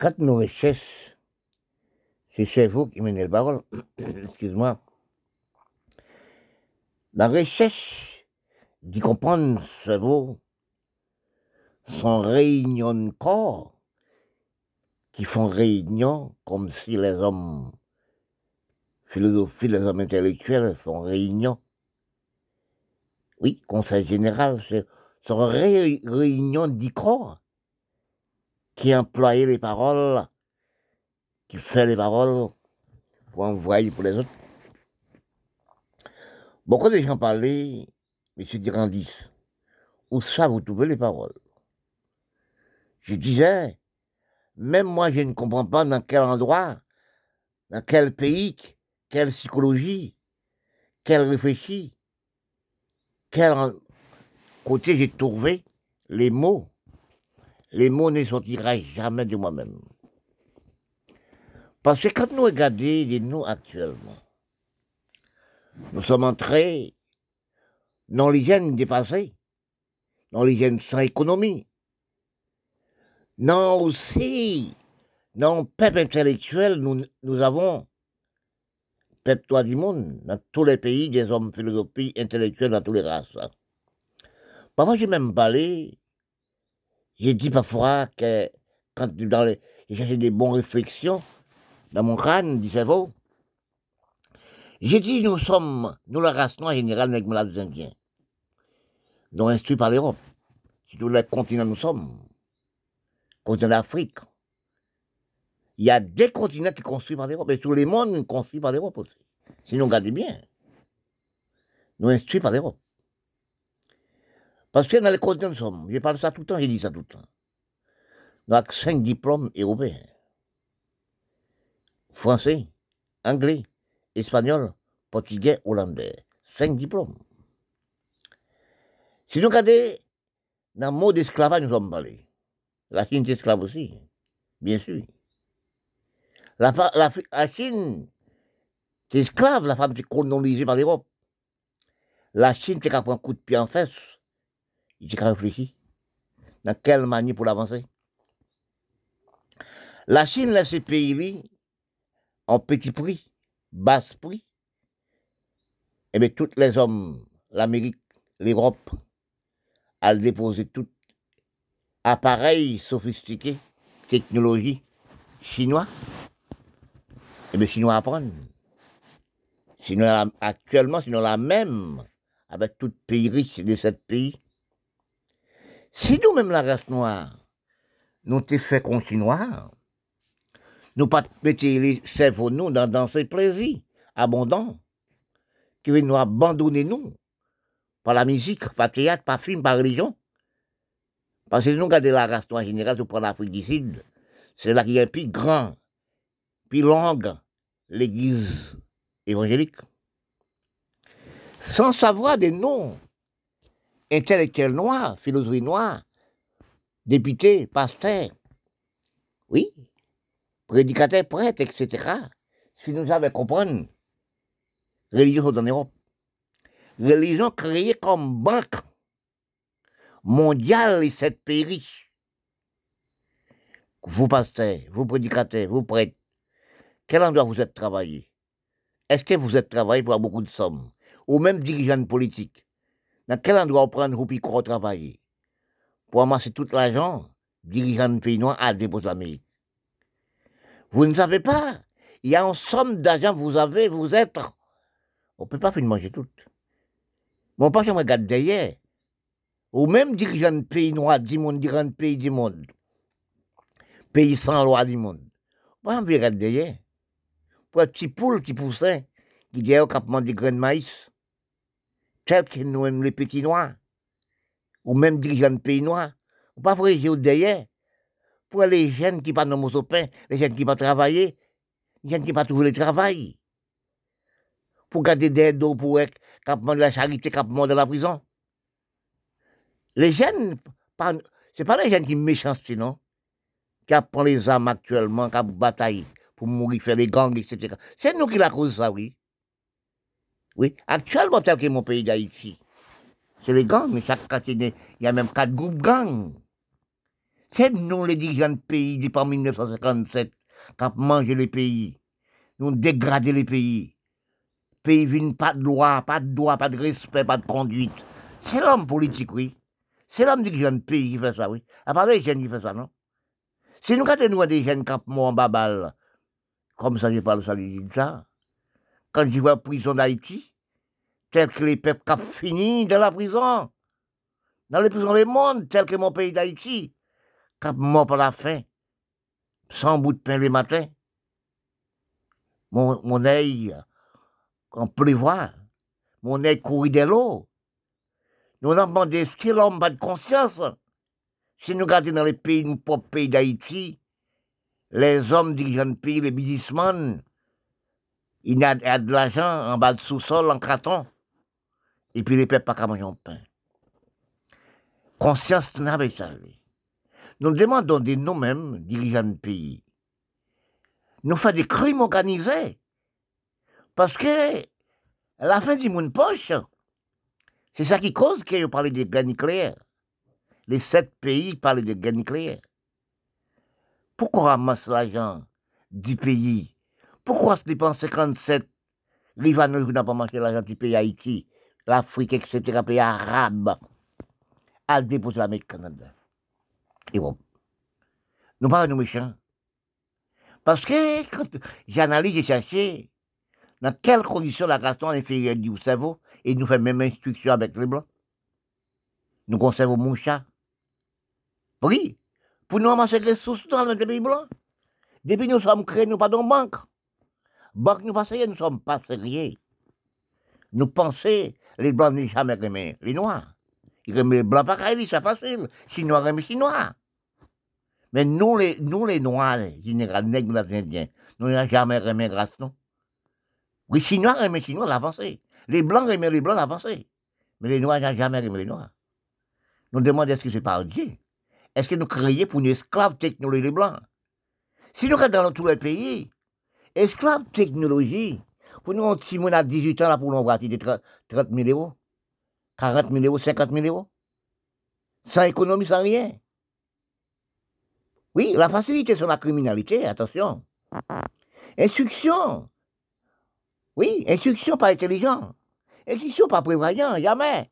Quand nous recherchons, c'est cerveau qui mène la parole, excuse-moi. La recherche d'y comprendre cerveau, son réunion de corps, qui font réunion comme si les hommes philosophiques, les hommes intellectuels font réunion. Oui, conseil général, c'est une réunion d'y corps qui emploie les paroles, qui fait les paroles pour envoyer pour les autres. Beaucoup de gens parlaient, M. Dirandis, où ça vous trouvez les paroles? Je disais, même moi je ne comprends pas dans quel endroit, dans quel pays, quelle psychologie, quel réfléchi, quel côté j'ai trouvé les mots les mots ne sortiront jamais de moi-même. Parce que quand nous regardons les nous actuellement, nous sommes entrés dans l'hygiène dépassée, dans l'hygiène sans économie, non aussi, dans le peuple intellectuel, nous, nous avons, peuple toi du monde, dans tous les pays, des hommes philosophiques, intellectuels, dans toutes les races. Parfois, j'ai même parlé j'ai dit parfois que quand dans les, j'ai des bonnes réflexions dans mon crâne, du cerveau, j'ai dit nous sommes, nous la race noire générale avec malades indiens, nous instruits par l'Europe. Si tous les continents nous sommes, continent d'Afrique. Il y a des continents qui sont construits par l'Europe, et tous les mondes construits par l'Europe aussi. Sinon, regardez bien. Nous instruits par l'Europe. Parce que dans les nous sommes, je parle ça tout le temps, j'ai dit ça tout le temps. Avons cinq diplômes européens. Français, anglais, espagnol, portugais, hollandais. Cinq diplômes. Si nous regardons, dans le mot d'esclavage, nous sommes parlés. La Chine est esclave aussi, bien sûr. La, Chine est esclave, la femme est colonisée par l'Europe. La Chine, c'est qu'elle prend un coup de pied en fesses j'ai réfléchi. Dans quelle manière pour l'avancer? La Chine laisse ces pays en petit prix, bas prix. Et eh bien, tous les hommes, l'Amérique, l'Europe, a déposé tout appareil sophistiqué, technologie chinois. Et eh bien, chinois apprennent. Actuellement, sinon la même, avec tout pays riche de ce pays, si nous-mêmes, la race noire, nous t'es fait noir, nous pas mettre les cerveaux nous dans, dans ces plaisirs abondants, qui veulent nous abandonner nous, par la musique, par le théâtre, par le film, par la religion. Parce que nous regardons la race noire générale, nous prenons l'Afrique du Sud, c'est là qu'il y a un plus grand, plus longue, l'église évangélique. Sans savoir des noms intellectuel noir, philosophie noire, député, pasteur, oui, prédicateur, prêtre, etc. Si nous avons compris, religion en Europe, religion créée comme banque mondiale et cette pays Vous pasteurs, vous prédicateurs, vous prêtres, quel endroit vous êtes travaillé? Est-ce que vous êtes travaillé pour beaucoup de sommes? Ou même dirigeants politiques dans quel endroit on prend pour travailler Pour amasser tout l'argent, dirigeant de pays noir à déposer l'Amérique. Vous ne savez pas? Il y a une somme d'argent vous avez, vous êtes. On ne peut pas faire manger tout. Mon pas, je regarde derrière. Ou même dirigeant de pays noir du monde, dirigeant de pays du monde. Pays sans loi du monde. Moi, je regarde derrière. Pour un petit poule qui poussait, qui dit au capement des grains de maïs tel que nous aimons les petits noirs, ou même dirigeants de pays noirs, ou pas vrai derrière, pour les jeunes qui pas dans mon pain, les jeunes qui pas travailler, les jeunes qui pas trouver le travail, pour garder des dos pour eux, qui de la charité, qui de la prison. Les jeunes, c'est pas les jeunes qui méchants, non, qui apprennent les armes actuellement, qui bataillent pour mourir, faire des gangs, etc. C'est nous qui la cause ça, oui. Oui, actuellement, tel que mon pays d'Haïti, c'est les gangs, mais chaque quartier, il y a même quatre groupes gangs. C'est nous les dirigeants de pays depuis 1957 qui avons mangé les pays. Nous avons dégradé les pays. Pays viennent pas de loi, pas de droit, pas de respect, pas de conduite. C'est l'homme politique, oui. C'est l'homme dirigeant de pays qui fait ça, oui. À part les jeunes qui fait ça, non? Si nous avons des jeunes qui ont en babal, comme ça, je parle ça, je dis ça. Quand je vois prison d'Haïti, tel que les peuples qui fini dans la prison, dans les prisons du monde, tel que mon pays d'Haïti, qui mort par la faim, sans bout de pain le matin. Mon, mon œil, en pleuvoir, mon œil courir de l'eau. Nous avons demandé ce que l'homme pas de conscience. Si nous regardons dans les pays, nos propres pays d'Haïti, les hommes dirigeants de pays, les businessmen, ils ont de l'argent en bas de sous-sol, en carton. Et puis les peuples pas qu'à manger un pain. Conscience n'a pas ça. Nous demandons de nous-mêmes, dirigeants de pays, nous faire des crimes organisés. Parce que la fin du monde poche, c'est ça qui cause qu'ils parlent de guerre nucléaire. Les sept pays parlent de guerre nucléaire. Pourquoi ramasse l'argent du pays? Pourquoi se dépense 57 Libanais n'a pas mangé l'argent du pays Haïti, l'Afrique, etc., pays arabes, à déposer l'Amérique Canada Et bon, nous parlons nous méchants. Parce que quand j'analyse et cherche dans quelles conditions la gaston inférieure du cerveau et nous fait même instruction avec les blancs? Nous conservons mon chat. Oui, pour nous ramasser les ressources dans le pays blanc. Depuis nous sommes créés, nous pas dans banque. Banque nous pas nous sommes pas sérieux. Nous pensons, les blancs n'ont jamais aimé les noirs. Ils aiment les blancs pas c'est facile. Chinois aiment les chinois. Mais nous, les, nous, les noirs, les nègres, les indiens, nous n'avons jamais aimé grâce, non. Les chinois aiment les chinois l'avancée. Les blancs aiment les blancs l'avancée. Mais les noirs n'ont jamais aimé les noirs. Nous demandons est-ce que c'est par Dieu? Est-ce que nous créons pour une esclave technologie blancs? Si nous regardons dans tous les pays, esclave technologie, pour nous, si on a 18 ans là, pour nous avoir 30 000 euros, 40 000 euros, 50 000 euros, sans économie, sans rien. Oui, la facilité sur la criminalité, attention. Instruction. Oui, instruction pas intelligent. Instruction pas prévoyant, jamais.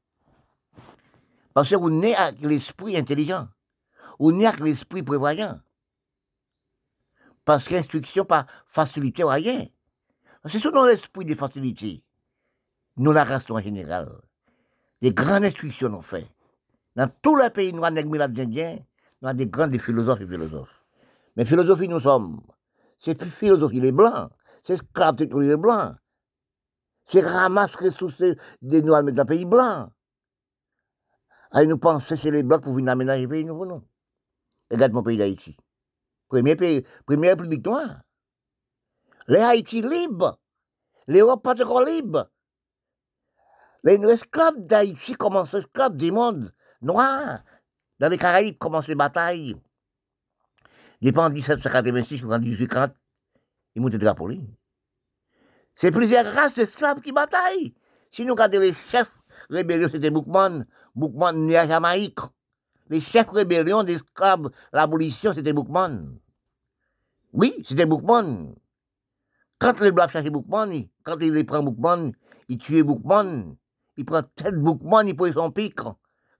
Parce que vous n'êtes avec l'esprit intelligent ou n'y a que l'esprit prévoyant. Parce qu'instruction pas facilité rien. C'est selon l'esprit de facilité. Nous, la race en général, des grandes instructions ont fait. Dans tous les pays noirs, nous avons des grands philosophes et philosophes. Mais philosophie, nous sommes. C'est philosophie les blancs. C'est esclave les blancs. C'est ramasse ressources des noirs dans le pays blanc. Et nous pensons c'est les blancs pour venir aménager le pays, nous venons. Regarde mon pays d'Haïti. Premier pays, première république noire. Les Haïti libres. L'Europe pas encore libre. Les esclaves d'Haïti commencent esclaves du monde noir. Dans les Caraïbes commencent les batailles. Depuis 1786 ou 1840, ils montent de la. C'est plusieurs races d'esclaves qui bataillent. Si nous regardons les chefs rébellions, c'était Boukman, Boukman né à Jamaïque. Les chefs rébellions d'esclaves, l'abolition, c'était Boukman. Oui, c'était Boukman. Quand les Blancs cherchaient Boukman, quand ils prennent Boukman, ils tuent Boukman. Ils prennent tête Boukman, ils prennent son pic.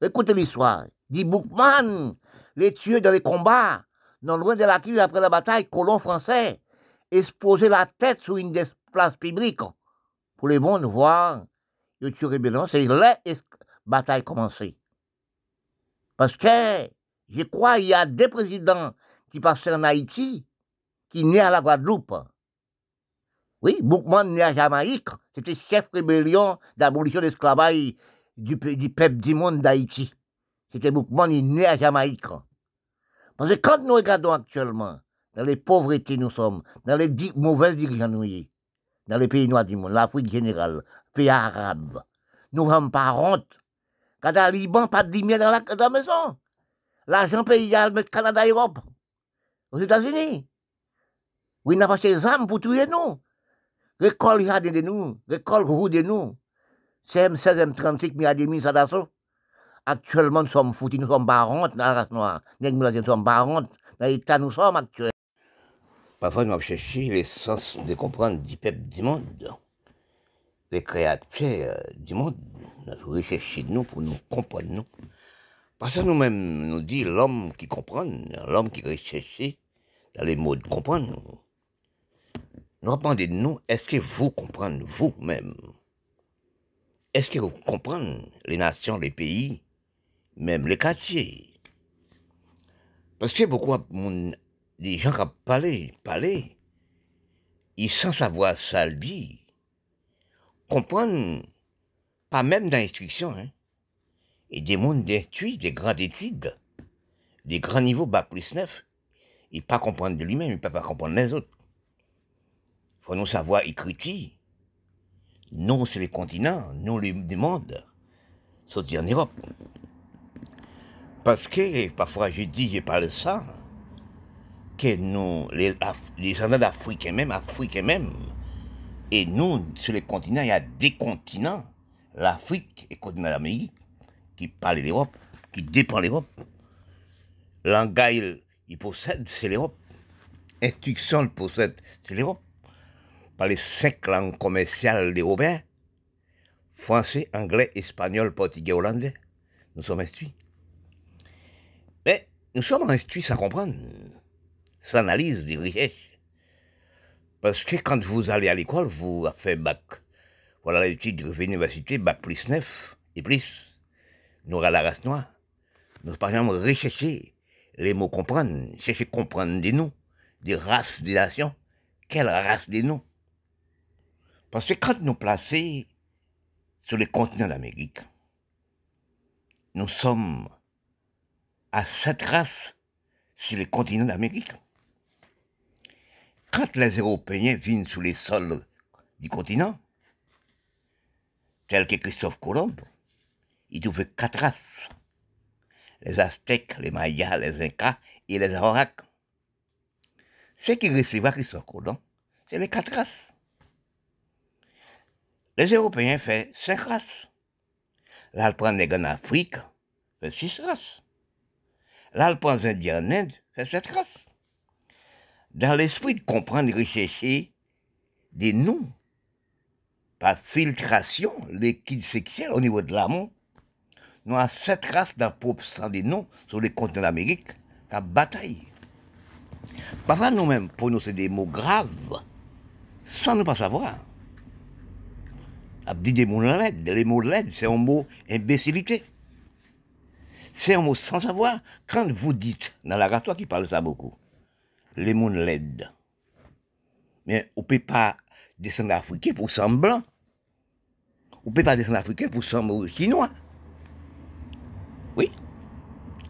Écoutez l'histoire. Dit Boukman, les tuer dans les combats, non loin de la ville après la bataille, colons français, exposer la tête sur une des places publiques. Pour les bons voir, ils tuent rébellion, c'est la bataille commencée. Parce que je crois qu'il y a des présidents qui passaient en Haïti qui naient à la Guadeloupe. Oui, Boukman né à Jamaïque, c'était chef rébellion d'abolition de l'esclavage du, du, peuple du monde d'Haïti. C'était Boukman, il né à Jamaïque. Parce que quand nous regardons actuellement, dans les pauvretés nous sommes, dans les mauvaises dirigeants nous dans les pays noirs du monde, l'Afrique générale, pays arabes, nous n'avons pas honte quand le Liban, pas de 10 dans la, la maison. L'argent payé à le Canada Europe. Aux États-Unis. Oui, n'a pas ces armes pour tuer nous. Récolte il de nous. Récolte roue de nous. CM16, M36, il y a des mises. Actuellement, nous sommes foutus, nous sommes barons dans la race noire. Nous sommes barons dans l'état nous sommes actuels. Parfois, nous avons cherché l'essence de comprendre du peuple du monde, les créateurs du monde. Nous avons recherché nous pour nous comprendre nous. Parce que nous-mêmes, nous dit l'homme qui comprend, l'homme qui recherche dans les mots de comprendre. Nous demandons de nous, est-ce que vous comprenez vous-même? Est-ce que vous comprenez les nations, les pays même les quartiers. Parce que beaucoup de gens qui parlé, parlé, ils sans savoir ça le comprennent pas même dans l'instruction, hein, et des mondes d'instruits, des grandes études, des grands niveaux bac plus neuf, ils pas comprendre de lui-même, ils ne peuvent pas comprendre les autres. Il faut nous savoir écrire. Nous, c'est les continents, nous, les mondes, sortis en Europe. Parce que parfois je dis, je parle ça, que nous, les, les d'Afrique même, Africains même, et nous, sur les continents, il y a des continents, l'Afrique et le continent d'Amérique, qui parlent l'Europe, qui dépend l'Europe. Langage, il possède, c'est l'Europe. Instruction, il possède, c'est l'Europe. Par les cinq langues commerciales européennes, français, anglais, espagnol, portugais, hollandais, nous sommes instruits. Mais nous sommes instruits sans comprendre, sans analyse des richesses. Parce que quand vous allez à l'école, vous faites bac. Voilà l'étude de l'université, bac plus 9 et plus. Nous aurons la race noire. Nous, par exemple, rechercher les mots comprendre, chercher comprendre des noms, des races, des nations. Quelle race des noms? Parce que quand nous plaçons sur le continent d'Amérique, nous sommes à cette race sur le continent d'Amérique. Quand les Européens viennent sur les sols du continent, tels que Christophe Colomb, ils trouvaient quatre races. Les Aztèques, les Mayas, les Incas et les Arawaks. Ce qui recevait Christophe Colomb, c'est les quatre races. Les Européens font cinq races. Là, ils prennent les en Afrique, fait six races. L'Alpes indien en Inde fait cette race. Dans l'esprit de comprendre et rechercher des noms, par filtration, liquide sexuel au niveau de l'amont, nous avons cette race d'un peuple sans des noms sur les continents d'Amérique qui bataille. Parfois, nous-mêmes, c'est des mots graves, sans ne pas savoir. Dit des mots laides. Les mots laides, c'est un mot imbécilité. C'est un mot sans savoir. Quand vous dites, dans la l'oratoire qui parle ça beaucoup, les mots l'aident. Mais on ne peut pas descendre africain pour semblant. On ne peut pas descendre africain pour sembler chinois. Oui.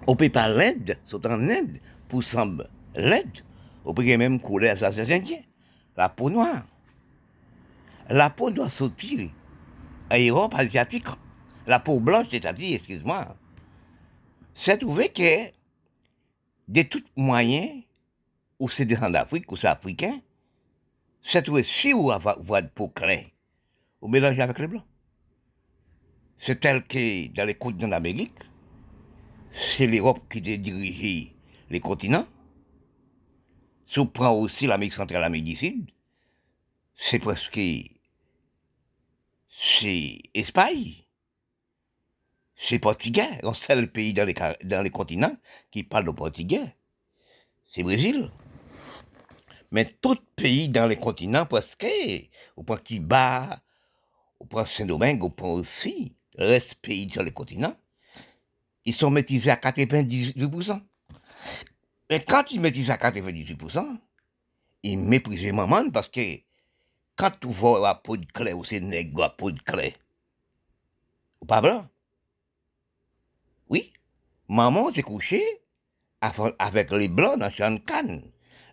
On ne peut pas l'aide, sauter en Inde, pour sembler l'aide. On peut même couler à ça, c'est. La peau noire. La peau doit sortir à l'Europe asiatique. La peau blanche, c'est-à-dire, excuse-moi, c'est trouvé que de tout moyen, ou c'est des gens d'Afrique, ou c'est africain, c'est trouvé si vous avez de peau claire, vous mélangez avec les blancs. C'est tel que dans les continents d'Amérique, c'est l'Europe qui dirige les continents. Si on prend aussi l'Amérique centrale, l'Amérique du Sud, c'est presque, c'est Espagne c'est portugais. Le pays dans les, dans les continents qui parle le portugais. C'est Brésil. Mais tout pays dans les continents, presque, au point Cuba, au point Saint-Domingue, au point aussi, reste pays sur les continents, ils sont métisés à 98%. Mais quand ils métisent à 98%, ils méprisent maman parce que quand tu vois la peau de clé ou c'est nègre la peau de clé, ou pas blanc, oui, maman s'est couchée avec les blancs dans champ canne.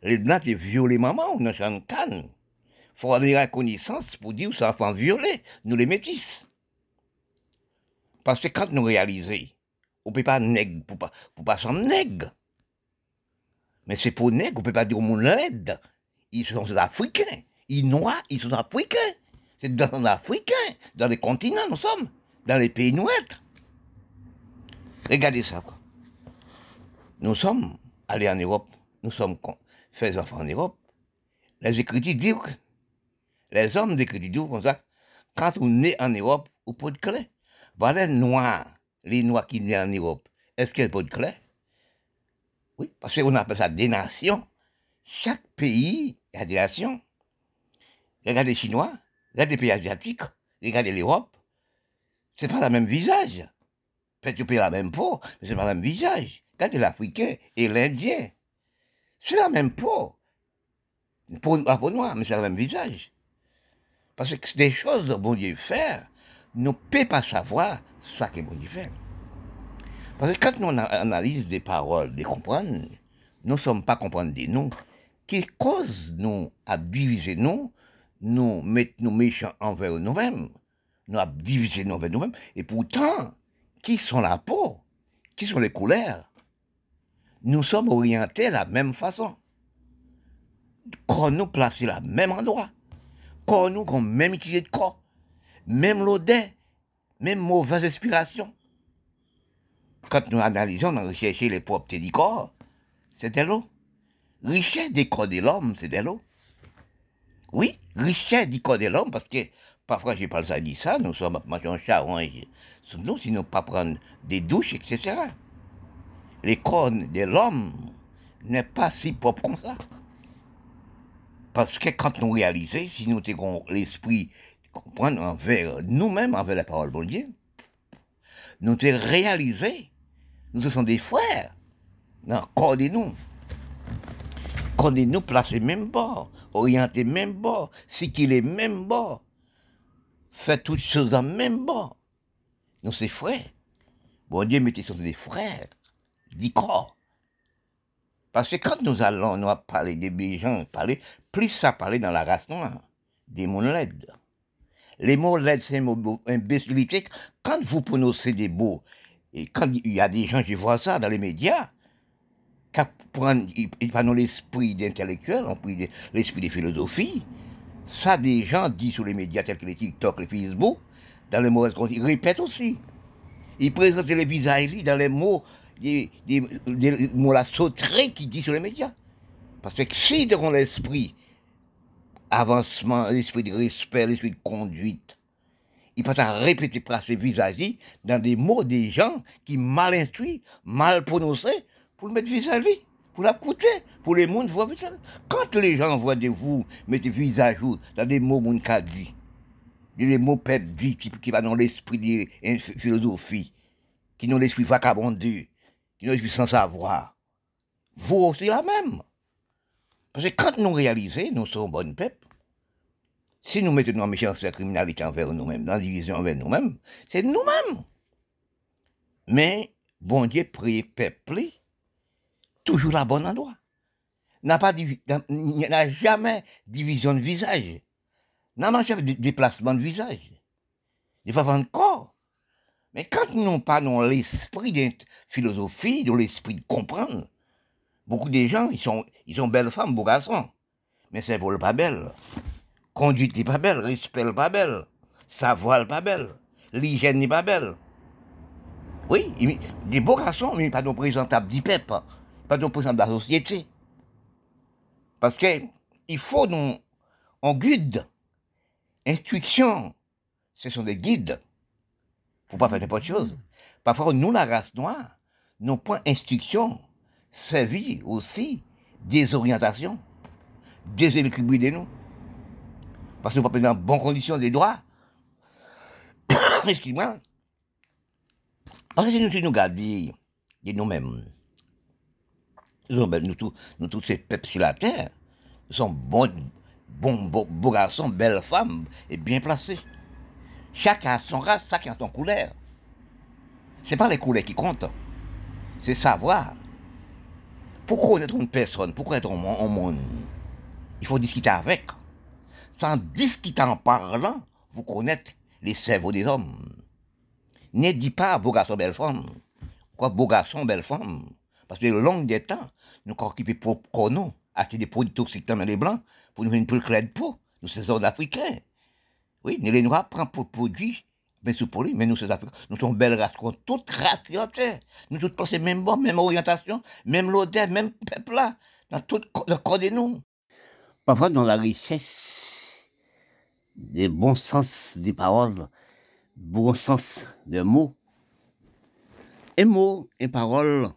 Les blancs ont violé maman dans champ canne. faut avoir la connaissance pour dire que ça enfant violé, nous les métis. Parce que quand nous réalisons, on ne peut pas nègre pour pas, pour pas s'en nègre. Mais c'est pour nègre, on ne peut pas dire au monde l'aide. Ils sont africains. Ils noirs, ils sont africains. C'est dans africains, dans les continents nous sommes, dans les pays noirs. Regardez ça. Nous sommes allés en Europe, nous sommes faits enfants en Europe. Les écritures disent, les hommes d'écriture disent comme ça, quand on naît en Europe, on peut de clé. Voilà les noirs, les noirs qui naissent en Europe. Est-ce qu'il y a pas de clé Oui, parce qu'on appelle ça des nations. Chaque pays a des nations. Regardez les Chinois, regardez les pays asiatiques, regardez l'Europe. C'est pas le même visage. Peut-être la même peau, mais c'est pas le même visage. Regardez l'Africain et l'Indien. C'est la même peau. Pour, la peau noire, mais c'est le même visage. Parce que des choses que bon Dieu fait, nous ne pouvons pas savoir ce que bon Dieu fait. Parce que quand nous analysons des paroles, des comprendre, nous ne sommes pas comprendre des noms. Qui cause nous à diviser nous, nous mettre nous méchants envers nous-mêmes, nous à diviser nous envers nous-mêmes, et pourtant, qui sont la peau, qui sont les couleurs, nous sommes orientés de la même façon. Quand nous placer la même endroit, quand nous avons même utilisé de corps, même l'odeur, même mauvaise inspiration. Quand nous analysons, nous recherchons les propriétés du corps, c'est de l'eau. Richesse des corps de l'homme, c'est de l'eau. Oui, richesse du corps de l'homme, parce que parfois je parle ça, dit ça, nous sommes en charon, nous, sinon pas prendre des douches, etc. Les corps de l'homme n'est pas si propre comme ça. Parce que quand nous réalisons, si nous avons l'esprit comprendre envers nous-mêmes, envers la parole de Dieu, nous avons réalisé, nous sommes des frères. Non, corps de nous. De nous placés même bord, orientés même bord, ce qu'il est même bord, fait toutes choses en même bord. Nous sommes frères. Bon Dieu mettez sur des frères, dit corps. Parce que quand nous allons nous parler des gens, parler, plus ça parler dans la race noire, des mots laides. Les mots laides, c'est un mot imbécilité. Quand vous prononcez des mots, et quand il y a des gens qui voient ça dans les médias, ils prennent l'esprit d'intellectuel, l'esprit de philosophie, ça des gens disent sur les médias tels que les TikTok, les Facebook, dans les mots, ils répètent aussi. Ils présentent les visages dans les mots des, mots la sauterie qui dit sur les médias. Parce que si dans l'esprit, avancement, l'esprit de respect, l'esprit de conduite, il peut répéter ces visages dans des mots des gens qui mal instruits, mal prononcés, pour le mettre vis-à-vis, pour la pour les mondes voir Quand les gens voient de vous mettre visage dans des mots mon dit, des mots peuple dit, qui, va dans l'esprit de la philosophie, qui n'ont l'esprit vagabondeux, qui n'ont l'esprit sans savoir, vous aussi la même. Parce que quand nous réalisons, nous sommes bonnes peuple, si nous mettons en méchanceté la criminalité envers nous-mêmes, dans la division envers nous-mêmes, c'est nous-mêmes. Mais, bon Dieu, prie peuple, toujours la bonne endroit. N'a pas n'a jamais division de visage. N'a jamais déplacement de visage. Il pas encore. Mais quand nous n'avons pas dans l'esprit de philosophie, dans l'esprit de comprendre, beaucoup de gens, ils sont, ils sont belles femmes, beaux garçons. Mais c'est vol pas belle. Conduite n'est pas belle, respect n'est pas belle. Savoir n'est pas belle. L'hygiène n'est pas belle. Oui, des beaux garçons, mais pas de présentables du peuple pas de de la société. Parce que il faut nous, on guide, instruction, ce sont des guides. Faut pas faire n'importe chose. Parfois, nous, la race noire, nos points instruction servi aussi des orientations, des équilibres de nous. Parce que nous pas dans bonnes conditions des droits. Excuse-moi. Parce que si nous, nous gardons de nous-mêmes, nous, ben, nous, tous, nous tous ces peuples sur la terre, nous sommes bons, bons, garçons, belles femmes et bien placés. Chacun a son race, chacun a son couleur. C'est pas les couleurs qui comptent, c'est savoir. Pour connaître une personne, pour connaître un monde, il faut discuter avec. Sans discuter en parlant, vous connaître les cerveaux des hommes. Ne dis pas beau garçon, belle femme. Quoi, beau garçon, belle femme. Parce que le long des temps, nous occupé pour nous, acheter des produits toxiques dans les blancs, pour nous faire une plus claire de peau. Nous sommes africains. Oui, nous les noirs prennent pour produits Mais sous poli, mais nous, c'est nous sommes belles races, toutes races. Nous toutes pensons même bon, même orientation, même l'odeur, même peuple là, dans tout le corps de nous. Parfois, dans la richesse des bons sens des paroles, bon sens des mots, un mot, une parole,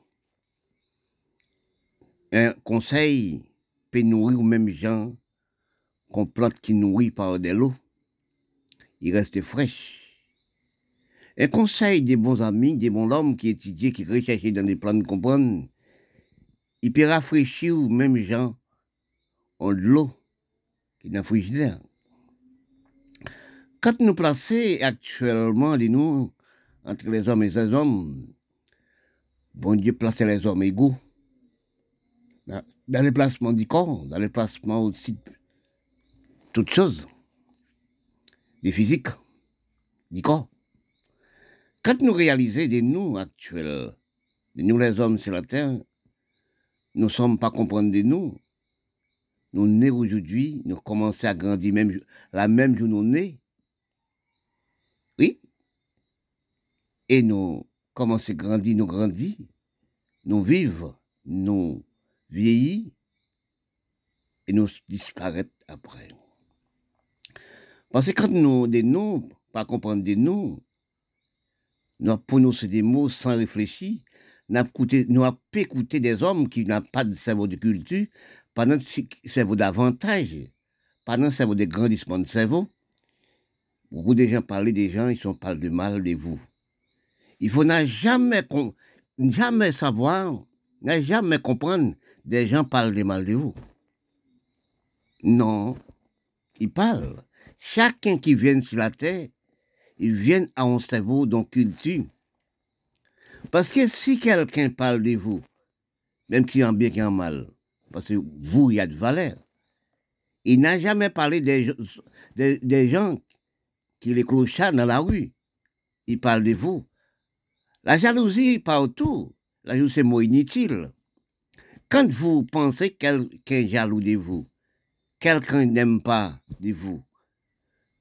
un conseil peut nourrir ou même gens qu'on plante qui nourrit par de l'eau. Il reste fraîche. Un conseil des bons amis, des bons hommes qui étudient, qui recherchent dans des plans de il peut rafraîchir même gens en de l'eau qui n'a frigidaire. Quand nous plaçons actuellement de nous entre les hommes et les hommes, bon Dieu place les hommes égaux dans les placements du corps, dans les placements aussi toutes choses, des physiques, du corps. Quand nous réalisons des nous actuels, de nous les hommes sur la terre, nous ne sommes pas comprendre de nous. Nous nés aujourd'hui, nous commençons à grandir même, la même jour nous nés. Oui. Et nous commençons à grandir, nous grandir, nous vivons, nous vieillir et nous disparaître après. Parce que quand nous, des noms, pas comprendre des noms, nous prononcé des mots sans réfléchir, nous avons écouté des hommes qui n'ont pas de cerveau de culture, pas notre cerveau d'avantage, pas notre cerveau de grandissement de cerveau. Beaucoup de gens parlent des gens, ils sont parlent de mal de vous. Il faut jamais, jamais savoir, n'a jamais comprendre des gens parlent de mal de vous. Non, ils parlent. Chacun qui vient sur la terre, il vient à un cerveau dans culture. Parce que si quelqu'un parle de vous, même qui en bien, qui en mal, parce que vous, il y a de valeur, il n'a jamais parlé des, des, gens qui les clochards dans la rue. Il parle de vous. La jalousie partout. Jalousie, c'est mot inutile. Quand vous pensez quelqu'un jaloux de vous, quelqu'un n'aime pas de vous,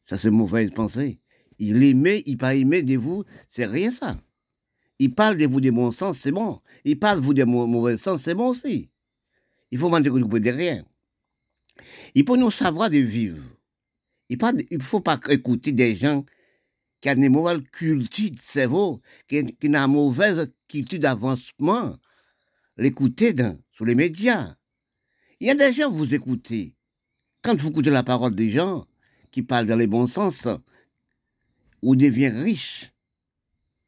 ça c'est mauvaise pensée. Il aimait, il pas aimé de vous, c'est rien ça. Il parle de vous de bon sens, c'est bon. Il parle de vous de mauvais sens, c'est bon aussi. Il faut vous de rien. Il faut nous savoir de vivre. Il ne faut pas écouter des gens qui ont une mauvaise culture de cerveau, qui, ont une mauvaise culture d'avancement. L'écouter sur les médias. Il y a des gens, vous écoutez. Quand vous écoutez la parole des gens qui parlent dans les bons sens, vous devenez riche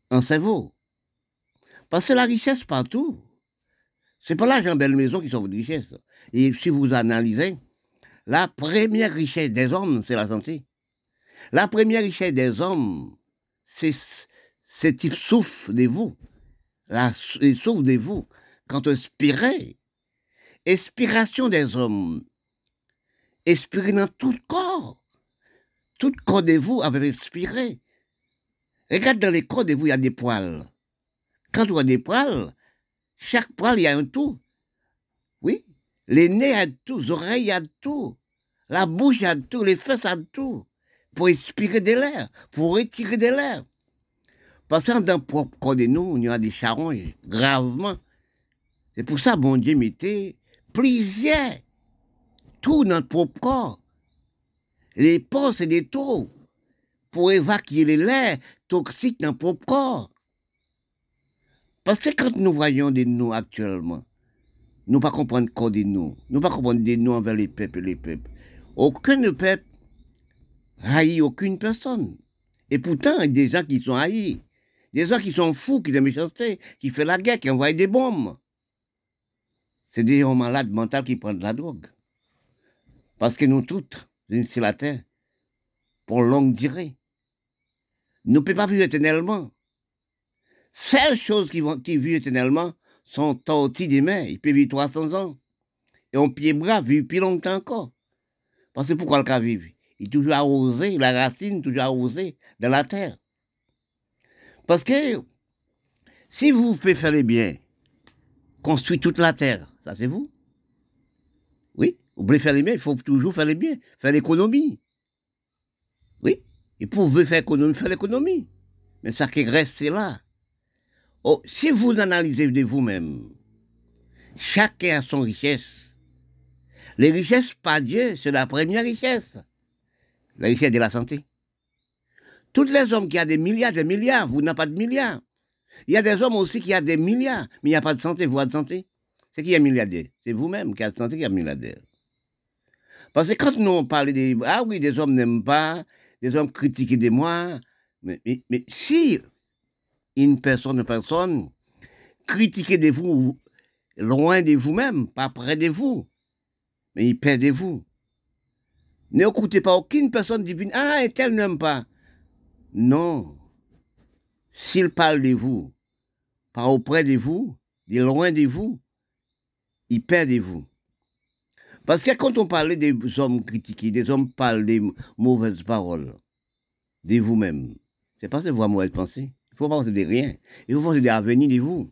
en cerveau. Parce que la richesse partout. C'est pas l'argent belle maison qui sont votre richesse. Et si vous analysez, la première richesse des hommes, c'est la santé. La première richesse des hommes, c'est ce type souffle de vous. La, souffle de vous. Quand inspirez, inspiration des hommes, inspirez dans tout le corps. Tout le corps de vous avait inspiré. Regarde dans les corps de vous, il y a des poils. Quand on a des poils, chaque poil, il y a un tout. Oui. Les nez, il a tout. Les oreilles, il a tout. La bouche, il a tout. Les fesses, il tout. Pour inspirer de l'air, pour retirer de l'air. Parce que dans le propre corps de nous, il y a des charons gravement. C'est pour ça, bon Dieu mettait plusieurs tout dans le propre corps. Les porcs, c'est des trous pour évacuer l'air toxiques dans le propre corps. Parce que quand nous voyons des noms actuellement, nous ne pas comprendre quoi des noms. Nous ne pas comprendre des noms envers les peuples et les peuples. Aucun peuple haït aucune personne. Et pourtant, il y a des gens qui sont haïs. Des gens qui sont fous, qui ont méchanceté, qui font la guerre, qui envoient des bombes. C'est des gens malades mentaux qui prennent de la drogue. Parce que nous toutes, sur la terre, pour longue durée. Nous ne pouvons pas vivre éternellement. Celles choses qui, vont, qui vivent éternellement sont tortilles des mains. Ils peuvent vivre 300 ans. Et on pied bras vivent plus longtemps encore. Parce que pourquoi le cas vivre? Est toujours arrosé, la racine toujours arrosée dans la terre. Parce que si vous pouvez faire les biens, construire toute la terre, ça c'est vous. Oui, vous voulez faire les biens, il faut toujours faire les biens, faire l'économie. Oui, Et pouvez faire économie, faire l'économie. Mais ça qui reste, c'est là. Oh, si vous analysez de vous-même, chacun a son richesse. Les richesses, pas Dieu, c'est la première richesse. La richesse de la santé. Tous les hommes qui ont des milliards, des milliards, vous n'avez pas de milliards. Il y a des hommes aussi qui ont des milliards, mais il n'y a pas de santé, vous avez de santé. C'est qui est milliardaire? C'est vous-même qui avez de santé qui est milliardaire. Parce que quand nous on parle des... Ah oui, des hommes n'aiment pas, des hommes critiquent de moi, mais, mais, si une personne, une personne, critiquez de vous loin de vous-même, pas près de vous, mais il perd de vous. N'écoutez pas aucune personne divine. Ah, elle n'aime pas. Non. S'il parle de vous, pas auprès de vous, de loin de vous, il perd de vous. Parce que quand on parlait des hommes critiqués, des hommes parlent des mauvaises paroles, de vous-même, c'est pas que vous mauvaise pensée. Il faut penser de rien. Il faut penser de l'avenir de vous.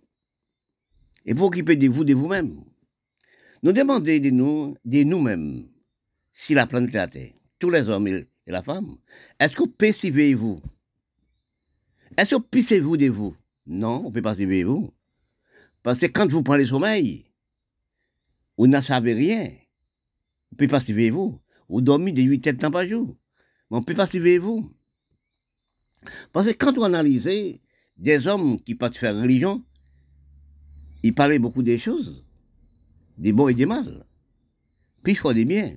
Et vous occuper de vous, de vous-même. Nous demandons de nous, de nous-mêmes, si la planète la Terre, tous les hommes et la femme, est-ce que percevez-vous Est-ce que pissez-vous de vous? Non, on ne peut pas suivre vous. Parce que quand vous prenez le sommeil, vous ne savez rien. On ne peut pas suivre vous. Vous dormez de 8 temps par jour. Mais on ne peut pas suivre vous. Parce que quand on analyse des hommes qui peuvent faire religion, ils parlaient beaucoup des choses, des bons et des mal. Puis il faut des biens.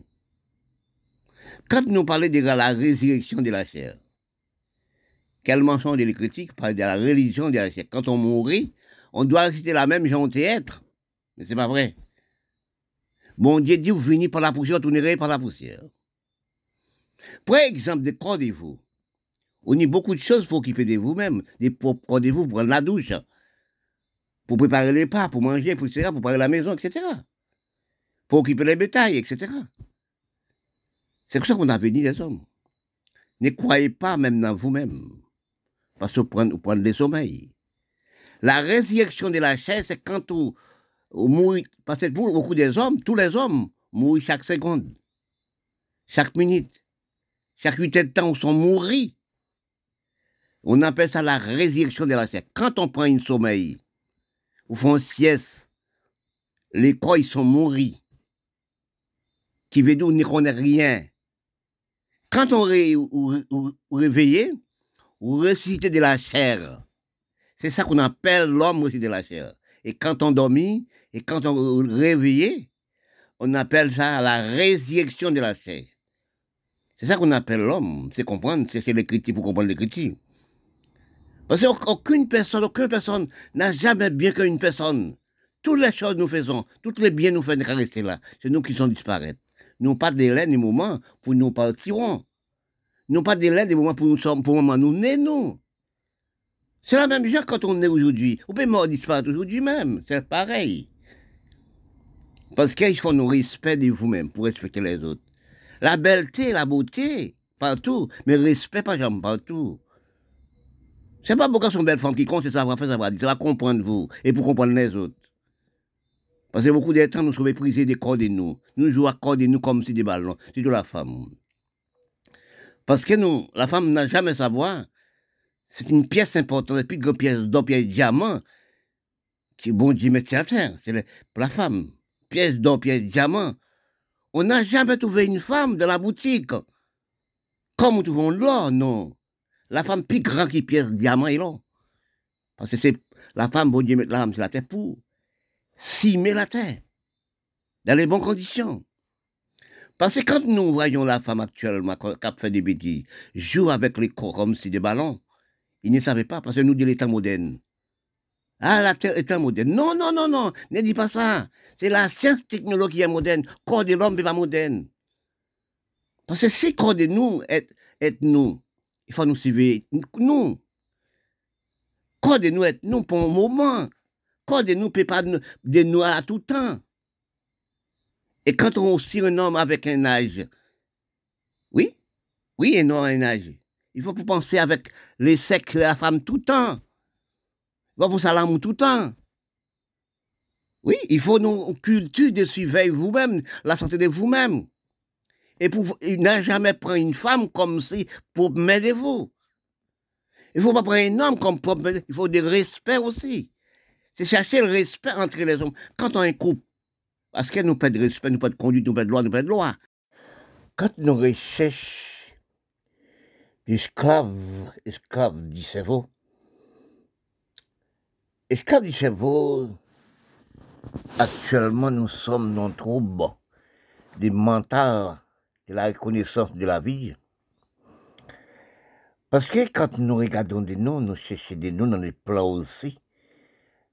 Quand nous parlons de la résurrection de la chair, quel mensonge de les critiques parle de la religion de la chair. Quand on mourit, on doit rester la même être. Mais c'est pas vrai. Bon Dieu dit, vous venez par la poussière, tournerez par la poussière. Par exemple, de vous on a beaucoup de choses pour occuper de vous-même, pour vous pour prendre la douche, pour préparer les pas, pour manger, pour, etc., pour préparer la maison, etc. Pour occuper les bétails, etc. C'est comme ça qu'on a béni les hommes. Ne croyez pas même dans vous-même, parce que vous prenez, vous des sommeils. La résurrection de la chair, c'est quand vous, mourrez, parce que pour beaucoup des hommes, tous les hommes mourent chaque seconde, chaque minute, chaque huit de temps, ils sont mouris. On appelle ça la résurrection de la chair. Quand on prend une sommeil, ou font sieste, les corps, ils sont morts. Qui veut dire qu'on ne connaît rien. Quand on ou, réveillé, ou de la chair, c'est ça qu'on appelle l'homme ressuscité de la chair. Et quand on dormit, et quand on réveillé, on appelle ça la résurrection de la chair. C'est ça qu'on appelle l'homme. C'est comprendre, c'est l'écriture pour comprendre l'écriture. Parce qu'aucune personne, aucune personne n'a jamais bien qu'une personne. Toutes les choses nous faisons, tous les biens nous faisons rester là. C'est nous qui sommes disparaître. Nous pas de délai moment pour nous partirons. Nous pas de délai moment pour nous sommes, pour moment nous nés, nous. C'est la même chose quand on est aujourd'hui. On peut mort disparaître aujourd'hui même. C'est pareil. Parce qu'il faut nous respecter de vous-même pour respecter les autres. La belleté, la beauté, partout. Mais respect, pas jamais partout. C'est pas beaucoup son belle femme qui compte, c'est savoir faire, savoir dire, va comprendre vous et pour comprendre les autres. Parce que beaucoup de temps, nous sommes méprisés des corps de nous. Nous jouons à corps de nous comme si des ballons. C'est de la femme. Parce que nous, la femme n'a jamais savoir. C'est une pièce importante, et puis une pièce d'or, pièce de diamant, qui bon Dieu met à terre. C'est la femme. Pièce d'or, pièce de diamant. On n'a jamais trouvé une femme dans la boutique. Comme nous trouvons l'or, non. La femme plus grande qui pièce diamant et l'or. Parce que c'est la femme, bon Dieu, met l'âme sur la terre pour cimer la terre. Dans les bonnes conditions. Parce que quand nous voyons la femme actuellement qui fait des bêtises, joue avec les corps comme si des ballons, ils ne savaient pas, parce que nous dit l'état moderne. Ah, la terre est un moderne. Non, non, non, non, ne dis pas ça. C'est la science technologie qui est moderne. Corps de l'homme n'est pas moderne. Parce que si corps de nous est, est nous, il faut nous suivre, nous. Quoi de nous être nous pour un moment. De nous peut pas de nous à tout temps. Et quand on homme avec un âge, oui, oui, homme avec un âge, il faut penser avec les de la femme tout le temps. Il faut penser à l'amour tout le temps. Oui, il faut nous culture de suivre vous-même, la santé de vous-même. Et pour, il n'a jamais pris une femme comme si pour m'aider vous. Il faut pas prendre un homme comme pour. Il faut des respect aussi. C'est chercher le respect entre les hommes. Quand on est couple, parce qu'il nous pas de respect, nous pas de conduite, nous pas de loi, nous pas de loi. Quand nous recherchons esclaves, esclaves du cerveau, esclaves du cerveau, actuellement nous sommes dans le trouble du mental, de la reconnaissance de la vie. Parce que quand nous regardons des noms, nous cherchons des noms dans les plans aussi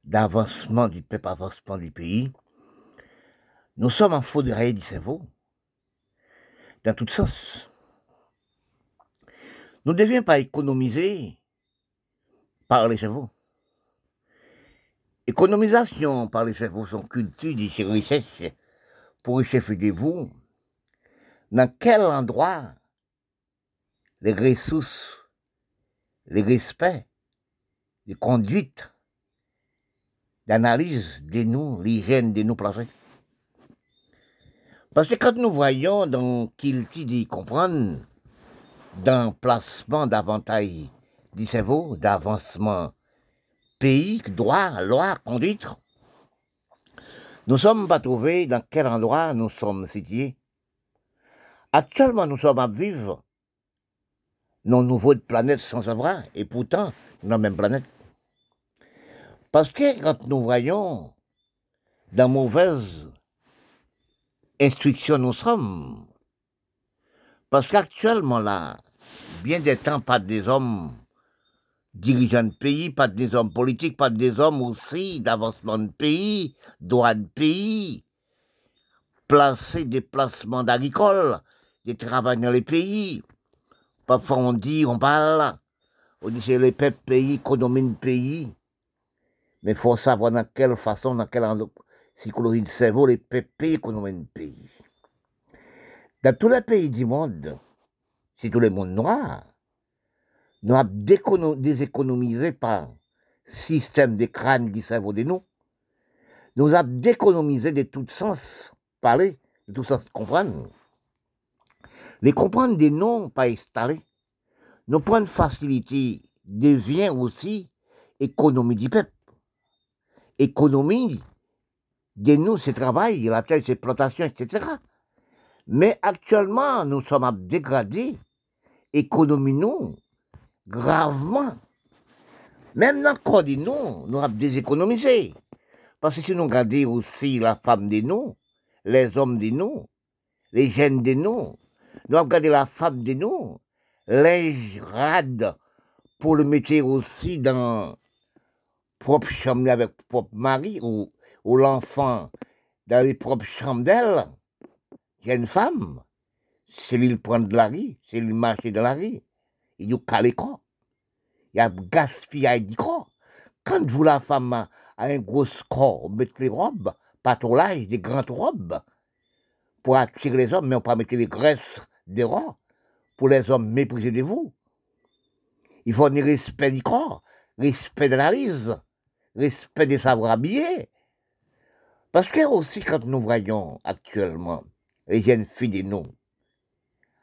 d'avancement du peuple, avancement du pays. Nous sommes en faux de du cerveau, dans toutes sens. Nous ne devions pas économiser par les cerveaux. Économisation par les cerveaux, son culture des richesses pour de vous. Dans quel endroit les ressources, les respects, les conduites, d'analyse de nous, l'hygiène de nous placer. Parce que quand nous voyons dans qu'il dit comprendre, dans placement d'avantages du cerveau, d'avancement pays, droit, loi, conduite, nous sommes pas trouvés dans quel endroit nous sommes situés. Actuellement, nous sommes à vivre dans une nouvelle planète sans savoir, et pourtant, dans la même planète. Parce que quand nous voyons dans mauvaise instruction nous sommes, parce qu'actuellement là, bien des temps, pas des hommes dirigeants de pays, pas des hommes politiques, pas des hommes aussi d'avancement de pays, droit de pays, placer des placements d'agricoles, des travailleurs dans les pays. Parfois on dit, on parle, on dit c'est les peuples pays, économie de pays. Mais il faut savoir dans quelle façon, dans quelle psychologie de cerveau, les pays qu'on de pays. Dans tous les pays du monde, c'est tous les mondes noirs, nous avons déséconomisé par système de crâne du cerveau de nous. Nous avons déconomisé de tout sens parler, de tout sens comprendre. Les comprendre des noms pas installés. Nous prendre facilité devient aussi économie du peuple économie de nous, c'est travail, la terre, c'est plantation, etc. Mais actuellement, nous sommes à dégrader économie nous gravement. Même dans le corps de nous, nous avons déséconomisé. Parce que si nous regardons aussi la femme de nous, les hommes de nous, les jeunes de nous, nous avons regardé la femme de nous, les rades pour le mettre aussi dans propre chambre avec propre mari ou, ou l'enfant dans les propres chambres d'elle, il y a une femme, c'est lui prend de la rue, c'est lui marcher dans la rue, il nous cale quoi? Il y a gaspillage du corps. Quand vous, la femme, a un gros corps, mettez les robes, patolage, des grandes robes, pour attirer les hommes, mais on peut mettre les graisses des rois, pour les hommes mépriser de vous. Il faut un respect du corps, respect de l'analyse respect des savoirs habillés. Parce que aussi, quand nous voyons actuellement les jeunes filles de nous,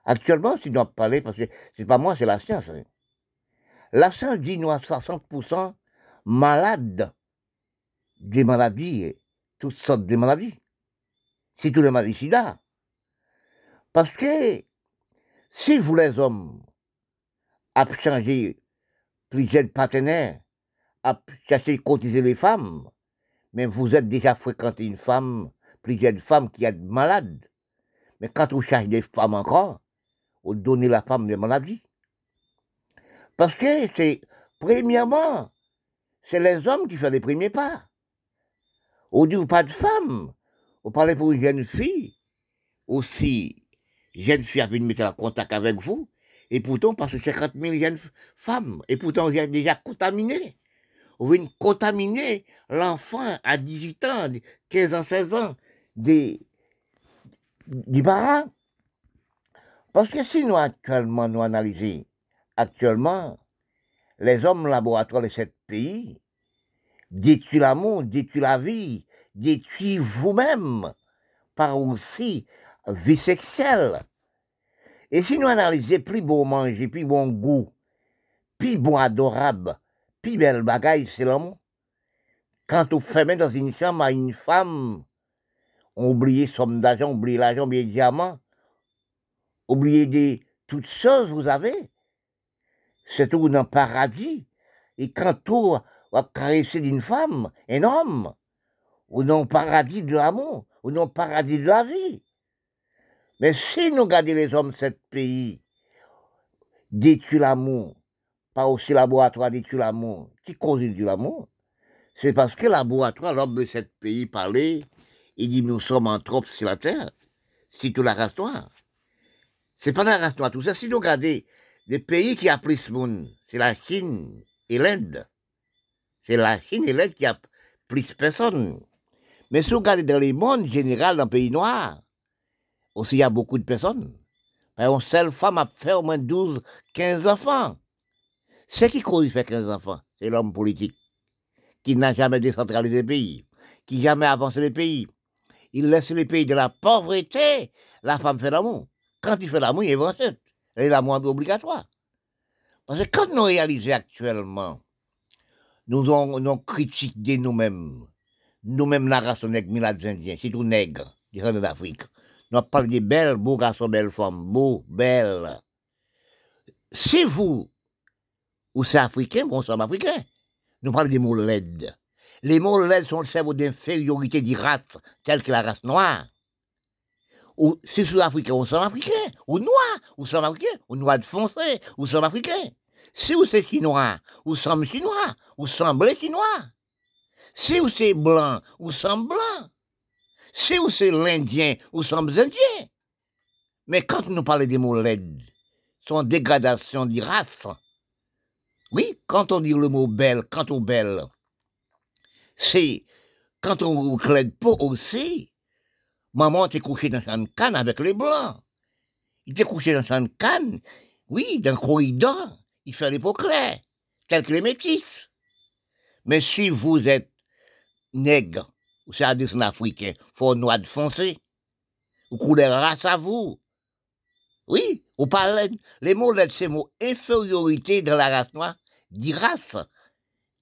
actuellement, si nous parler, parce que c'est pas moi, c'est la science. Hein. La science dit nous à 60% malades des maladies, toutes sortes de maladies. C'est tous les maladies sida. Parce que si vous les hommes avez changé plusieurs partenaires, à chercher à cotiser les femmes, mais vous êtes déjà fréquenté une femme, plusieurs femmes qui est malade. Mais quand vous cherchez des femmes encore, vous donnez la femme des maladies. Parce que c'est, premièrement, c'est les hommes qui font les premiers pas. Au dit pas de femme. Vous parlez pour une jeune fille, aussi, jeune fille a venu mettre en contact avec vous, et pourtant, parce que 50 000 jeunes femmes, et pourtant, j'ai déjà contaminé vous contaminer l'enfant à 18 ans, 15 ans, 16 ans des, du parent. Parce que si nous actuellement nous analysons, actuellement, les hommes laboratoires de ce pays détruisent l'amour, détruisent la vie, détruisent vous-même par aussi vie sexuelle. Et si nous analysons plus beau manger, plus bon goût, plus bon adorable, plus belle bagaille, c'est l'amour. Quand on fait dans une chambre à une femme, on oublie somme d'argent, on oublie l'argent, on oublie les diamants, oubliez des toutes choses vous avez. C'est tout dans le paradis. Et quand on va caresser d'une femme, un homme, ou le paradis de l'amour, ou dans le paradis de la vie. Mais si nous regardons les hommes de ce pays, détruit l'amour, pas aussi laboratoire détruit l'amour, qui cause du l'amour? C'est parce que laboratoire, l'homme de ce pays parlait, il dit nous sommes en trop sur la terre, c'est tout la race noire. C'est pas la race noire, tout ça. Si nous regardons les pays qui a plus ce monde, c'est la Chine et l'Inde. C'est la Chine et l'Inde qui a plus de personnes. Mais si vous regardez dans le monde général, dans le pays noir, aussi il y a beaucoup de personnes. Une seule femme a fait au moins 12, 15 enfants. C'est qui cause fait 15 enfants? C'est l'homme politique qui n'a jamais décentralisé le pays, qui jamais avancé le pays. Il laisse le pays de la pauvreté. La femme fait l'amour. Quand il fait l'amour, il est enceinte. Et l'amour est obligatoire. Parce que quand nous réalisons actuellement, nous avons critique de nous-mêmes, nous-mêmes la race nègre, indiens, c'est tout nègre, du d'Afrique. Nous parlons de belles, beaux garçons, belles femmes, beaux, belles. Si vous, ou c'est africain, bon, sommes africains, nous parlons des mots laides. Les mots laides sont le cerveau d'infériorité des races, telles que la race noire. Ou si c'est africain, ou sommes africains, ou noir, ou sommes africains, ou noir de foncé, ou sommes africains. Si vous c'est chinois, ou sommes chinois, ou semblez chinois. Si vous c'est blanc, ou sommes blancs. Si vous c'est l'Indien, ou sommes Indiens. Mais quand nous parlons des mots LED, sont dégradation des races. Oui, quand on dit le mot belle, quand on belle, c'est quand on vous clède pas aussi. Maman était couchée dans une canne avec les blancs. Il était couché dans une canne, oui, dans le corridor. Il fait clair, tel que les métis. Mais si vous êtes nègre, ou c'est un africain, faut noir de foncé, ou couleur race à vous. Oui, ou parlez, les mots là, c'est mots infériorité de la race noire, dit race,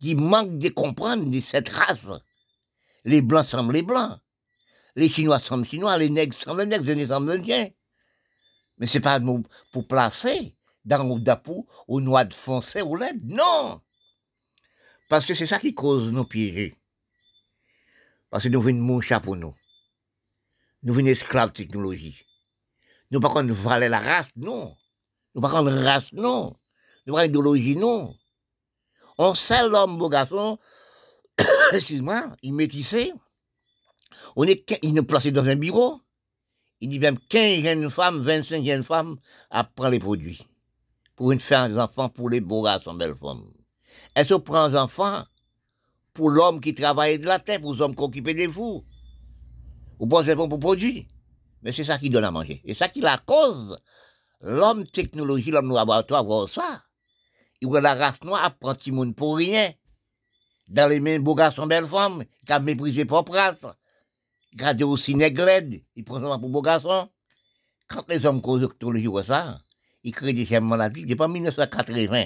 qui manque de comprendre de cette race. Les blancs semblent les blancs, les chinois semblent chinois, les nègres semblent les nègres, les indiens semblent indiens. Mais c'est pas pour placer dans le dapou ou noix de foncé l'aide, non. Parce que c'est ça qui cause nos piéger. Parce que nous venons moucher pour nous. Nous venons esclaves technologie. Nous ne pas valer la race, non. Nous ne pas race, non. Nous pas idéologie, non. On sait l'homme, beau garçon, excuse-moi, il métissé. On est, il nous placé dans un bureau. Il dit même 15 jeunes femmes, 25 jeunes femmes à prendre les produits. Pour une faire des enfants, pour les beaux garçons, belles femmes. Est-ce qu'on prend des enfants pour l'homme qui travaille de la terre, pour les hommes qui occupent des fous. Ou pensez bon pour produire. Mais c'est ça qui donne à manger. Et ça qui la cause. L'homme technologie, l'homme laboratoire, voir ça. La race noire apprend monde pour rien. Dans les mains, beaux garçons, belles femmes, qui a méprisé propre race. Gardez aussi néglède, il prend ça pour beaux garçons. Quand les hommes causent technologie voient ça, ils créent des maladies. Depuis 1980,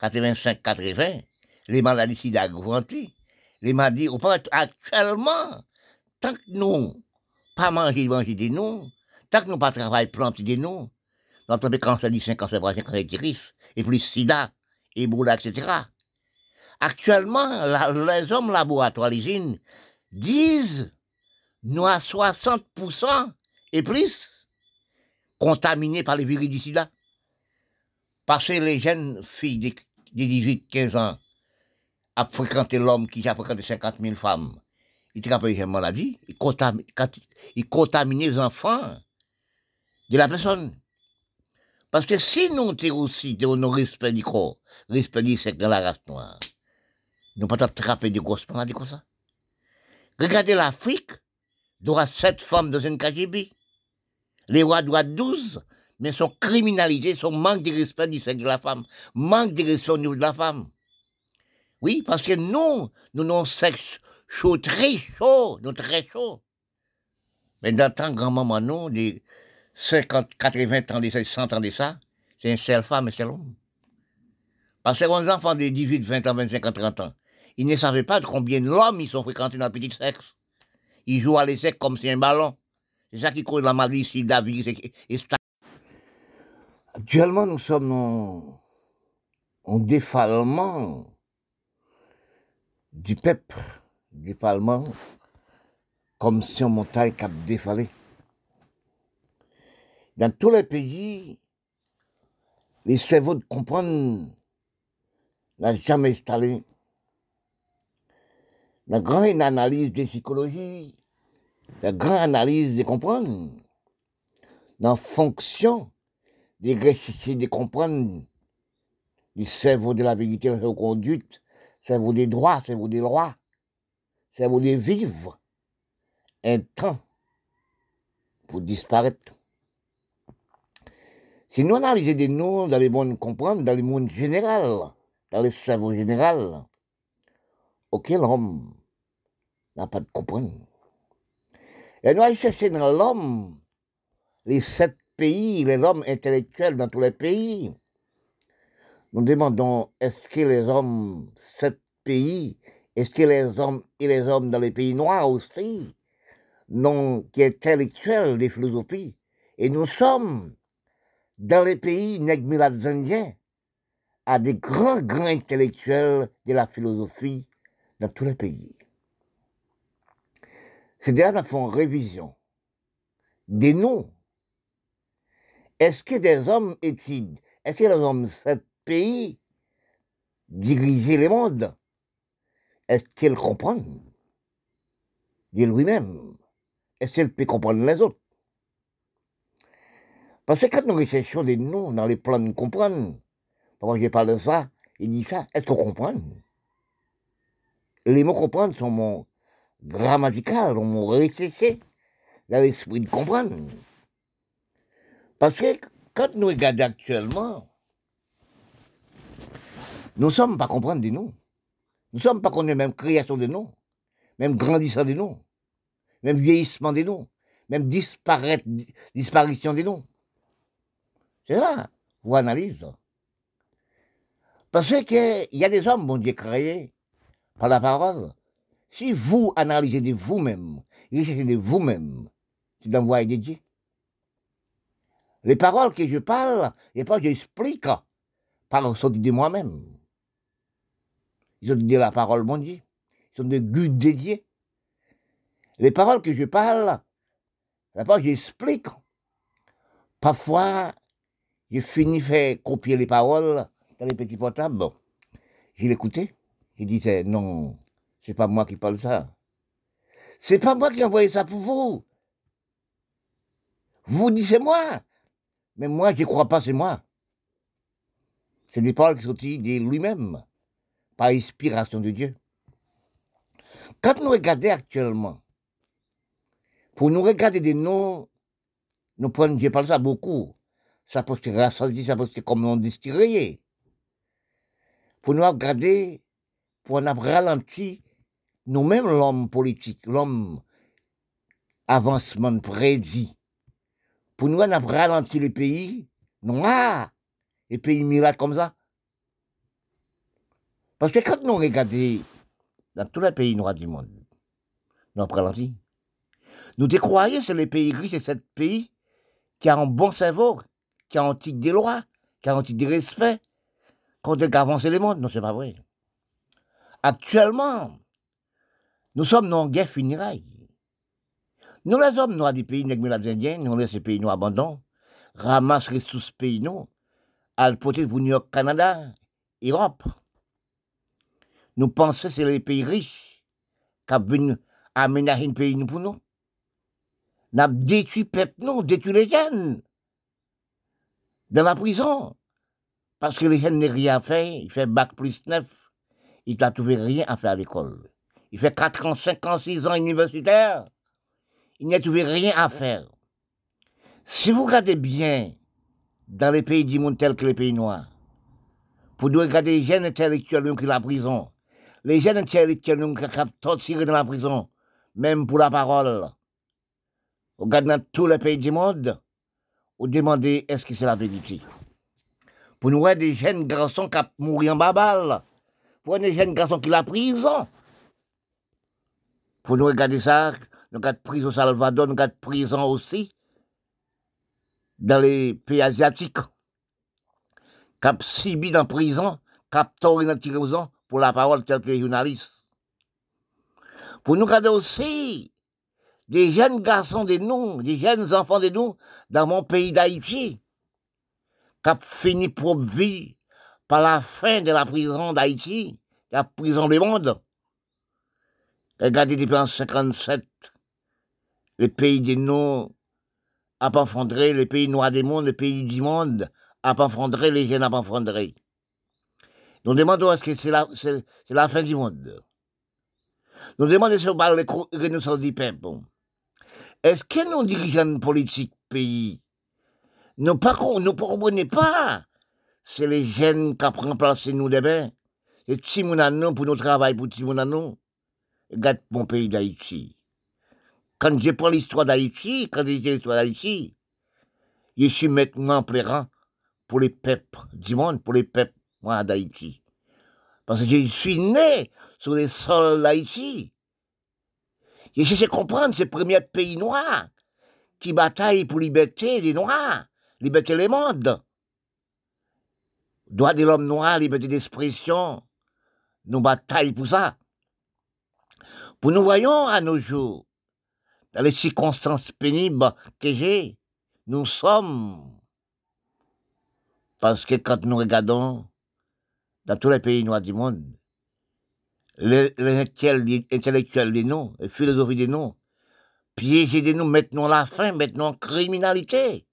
85, 80, les maladies s'y augmenté. Les maladies, actuellement, tant que nous pas manger, manger des nous, tant que nous pas travailler, planter des nous, nous avons cancer du cancer bras, cancer du et plus sida, Ebola, etc. Actuellement, les hommes laboratoires, les usines, disent nous à 60% et plus contaminés par les virus du sida. Parce que les jeunes filles de 18-15 ans a fréquenté l'homme qui a fréquenté 50 000 femmes. Il travaille une maladie, il contamine, il contamine les enfants de la personne. Parce que si nous avons aussi nos respect du corps, respect du sexe dans la race noire, nous pas attraper des grosses maladies comme ça. Regardez l'Afrique, il y aura 7 femmes dans une KGB. Les rois doivent 12, mais sont criminalisés, sont manque de respect du sexe de la femme, manque de respect au niveau de la femme. Oui, parce que nous, nous avons un sexe chaud, très chaud, nous très chaud. Mais dans grand-maman, nous, 50, 80 ans de ça, 100 ans de ça, c'est un seul femme et seul homme. Parce que les enfants de 18, 20 ans, 25 ans, 30 ans, ils ne savaient pas de combien d'hommes ils sont fréquentés dans le petit sexe. Ils jouent à l'essai comme si un ballon. C'est ça qui cause la malice, David et Actuellement, nous sommes en, en défalement du peuple, défalement, comme si on montagne cap défalé. Dans tous les pays, les cerveaux de comprendre n'a jamais installé. La grande analyse de psychologie, la grande analyse de comprendre, dans fonction des rechercher de comprendre le cerveau de la vérité, la conduite, cerveau des droits, cerveau des lois, cerveau des vivre un temps pour disparaître. Si nous analysons dans le monde comprendre, dans le monde général, dans le cerveau général, auquel homme n'a pas de comprendre. Et nous allons chercher dans l'homme les sept pays, les hommes intellectuels dans tous les pays. Nous demandons, est-ce que les hommes, sept pays, est-ce que les hommes et les hommes dans les pays noirs aussi, non, qui intellectuels des philosophies, et nous sommes dans les pays nègres indiens, à des grands, grands intellectuels de la philosophie dans tous les pays. Déjà nous font révision des noms. Est-ce que des hommes étudient Est-ce que les hommes de ce pays diriger le monde? Est-ce qu'ils comprennent? De lui-même. Est-ce qu'ils peuvent comprendre les autres? Parce que quand nous recherchons des noms dans les plans de comprendre, quand je parle de ça, il dit ça, est-ce qu'on comprend? Les mots comprendre sont mon grammatical, mon recherché dans l'esprit de comprendre. Parce que quand nous regardons actuellement, nous ne sommes pas comprendre de nous. Nous ne sommes pas connaître même création de nous, même grandissant de nous, même vieillissement de nous, même disparition de nous. C'est ça, vous analysez. Parce qu'il y a des hommes, bon Dieu, créés par la parole. Si vous analysez de vous-même, recherchez de vous-même, c'est d'envoyer de Dieu. Les paroles que je parle, et pas j'explique, par sont de moi-même. Ils ont dit la parole, mon Dieu. Ils sont de Dieu dédiés. Les paroles que je parle, la pas j'explique. Parfois, je finis faire copier les paroles dans les petits portables. Bon, je l'écoutais. Il disait, non, c'est pas moi qui parle ça. C'est pas moi qui ai envoyé ça pour vous. Vous dites c'est moi. Mais moi, je ne crois pas, c'est moi. C'est des paroles qui sont de lui-même, par inspiration de Dieu. Quand nous regardons actuellement, pour nous regarder des noms, nous prenons, je parle ça beaucoup, ça peut ça comme on distillé. Pour nous regarder, pour nous ralenti, nous-mêmes l'homme politique, l'homme avancement prédit, pour nous, on a ralenti les pays noirs, les pays miracles comme ça. Parce que quand nous regardons dans tous les pays noirs du monde, nous avons ralenti. Nous te croyons que c'est les pays riches, c'est ce pays qui a un bon cerveau, qui a un titre de loi, qui a un titre de respect, qu'on a avancé le monde. Non, c'est pas vrai. Actuellement, nous sommes dans une guerre funéraille. Nous, les hommes noirs du pays, nous, les Indiens, nous laissons ces pays nous abandonnent, ramassent les ressources pays nous, à le pour New York, Canada, Europe. Nous pensons que c'est les pays riches qui viennent aménager un pays pour nous. Nous avons détruit le peuple, nous, détruit les jeunes dans la prison. Parce que les jeunes n'ont rien fait, il fait bac plus neuf, il n'a trouvé rien à faire à l'école. Il fait 4 ans, 5 ans, 6 ans universitaire il n'y a trouvé rien à faire. Si vous regardez bien dans les pays du monde tels que les pays noirs, vous devez regarder les jeunes intellectuels qui la prison, les jeunes intellectuels qui sont dans la prison, même pour la parole. Regardez dans tous les pays du monde, ou demander est-ce que c'est la vérité? Pour nous voir des jeunes garçons qui mouru en babal, pour des jeunes garçons qui la prison. Pour nous regarder ça, nous avons prison au Salvador, nous avons prison aussi dans les pays asiatiques. Cap subi dans prison, cap toré dans prison pour la parole telle que les journalistes. Pour nous garder aussi des jeunes garçons de nous, des jeunes enfants de nous dans mon pays d'Haïti, qui ont fini pour vie par la fin de la prison d'Haïti, la prison du monde. Regardez depuis en 57, le pays de nous a pas fondré, le pays noir du monde, le pays du monde a pas fondré, les jeunes a. Nous demandons est-ce que c'est la, la fin du monde. Nous demandons si on parle de renaissance du peuple. Est-ce que nos dirigeants politiques pays ne comprenons pas C'est les jeunes qui ont remplacé nous demain. C'est Timounano pour notre travail pour Timounano. Regarde mon pays d'Haïti. Quand je prends l'histoire d'Haïti, quand j'ai l'histoire d'Haïti, je suis maintenant pleurant pour les peuples du monde, pour les peuples d'Haïti. Parce que je suis né sur les sols d'Haïti. J'ai cherché à comprendre ces premiers pays noirs qui bataillent pour liberté des Noirs, liberté les mondes. Droit de l'homme noir, liberté d'expression, nous bataillons pour ça. Pour nous voyons à nos jours, dans les circonstances pénibles que j'ai, nous sommes. Parce que quand nous regardons dans tous les pays noirs du monde, les, intellectuels des noms, les philosophies des noms, piéger des noms, maintenant la fin, maintenant criminalité,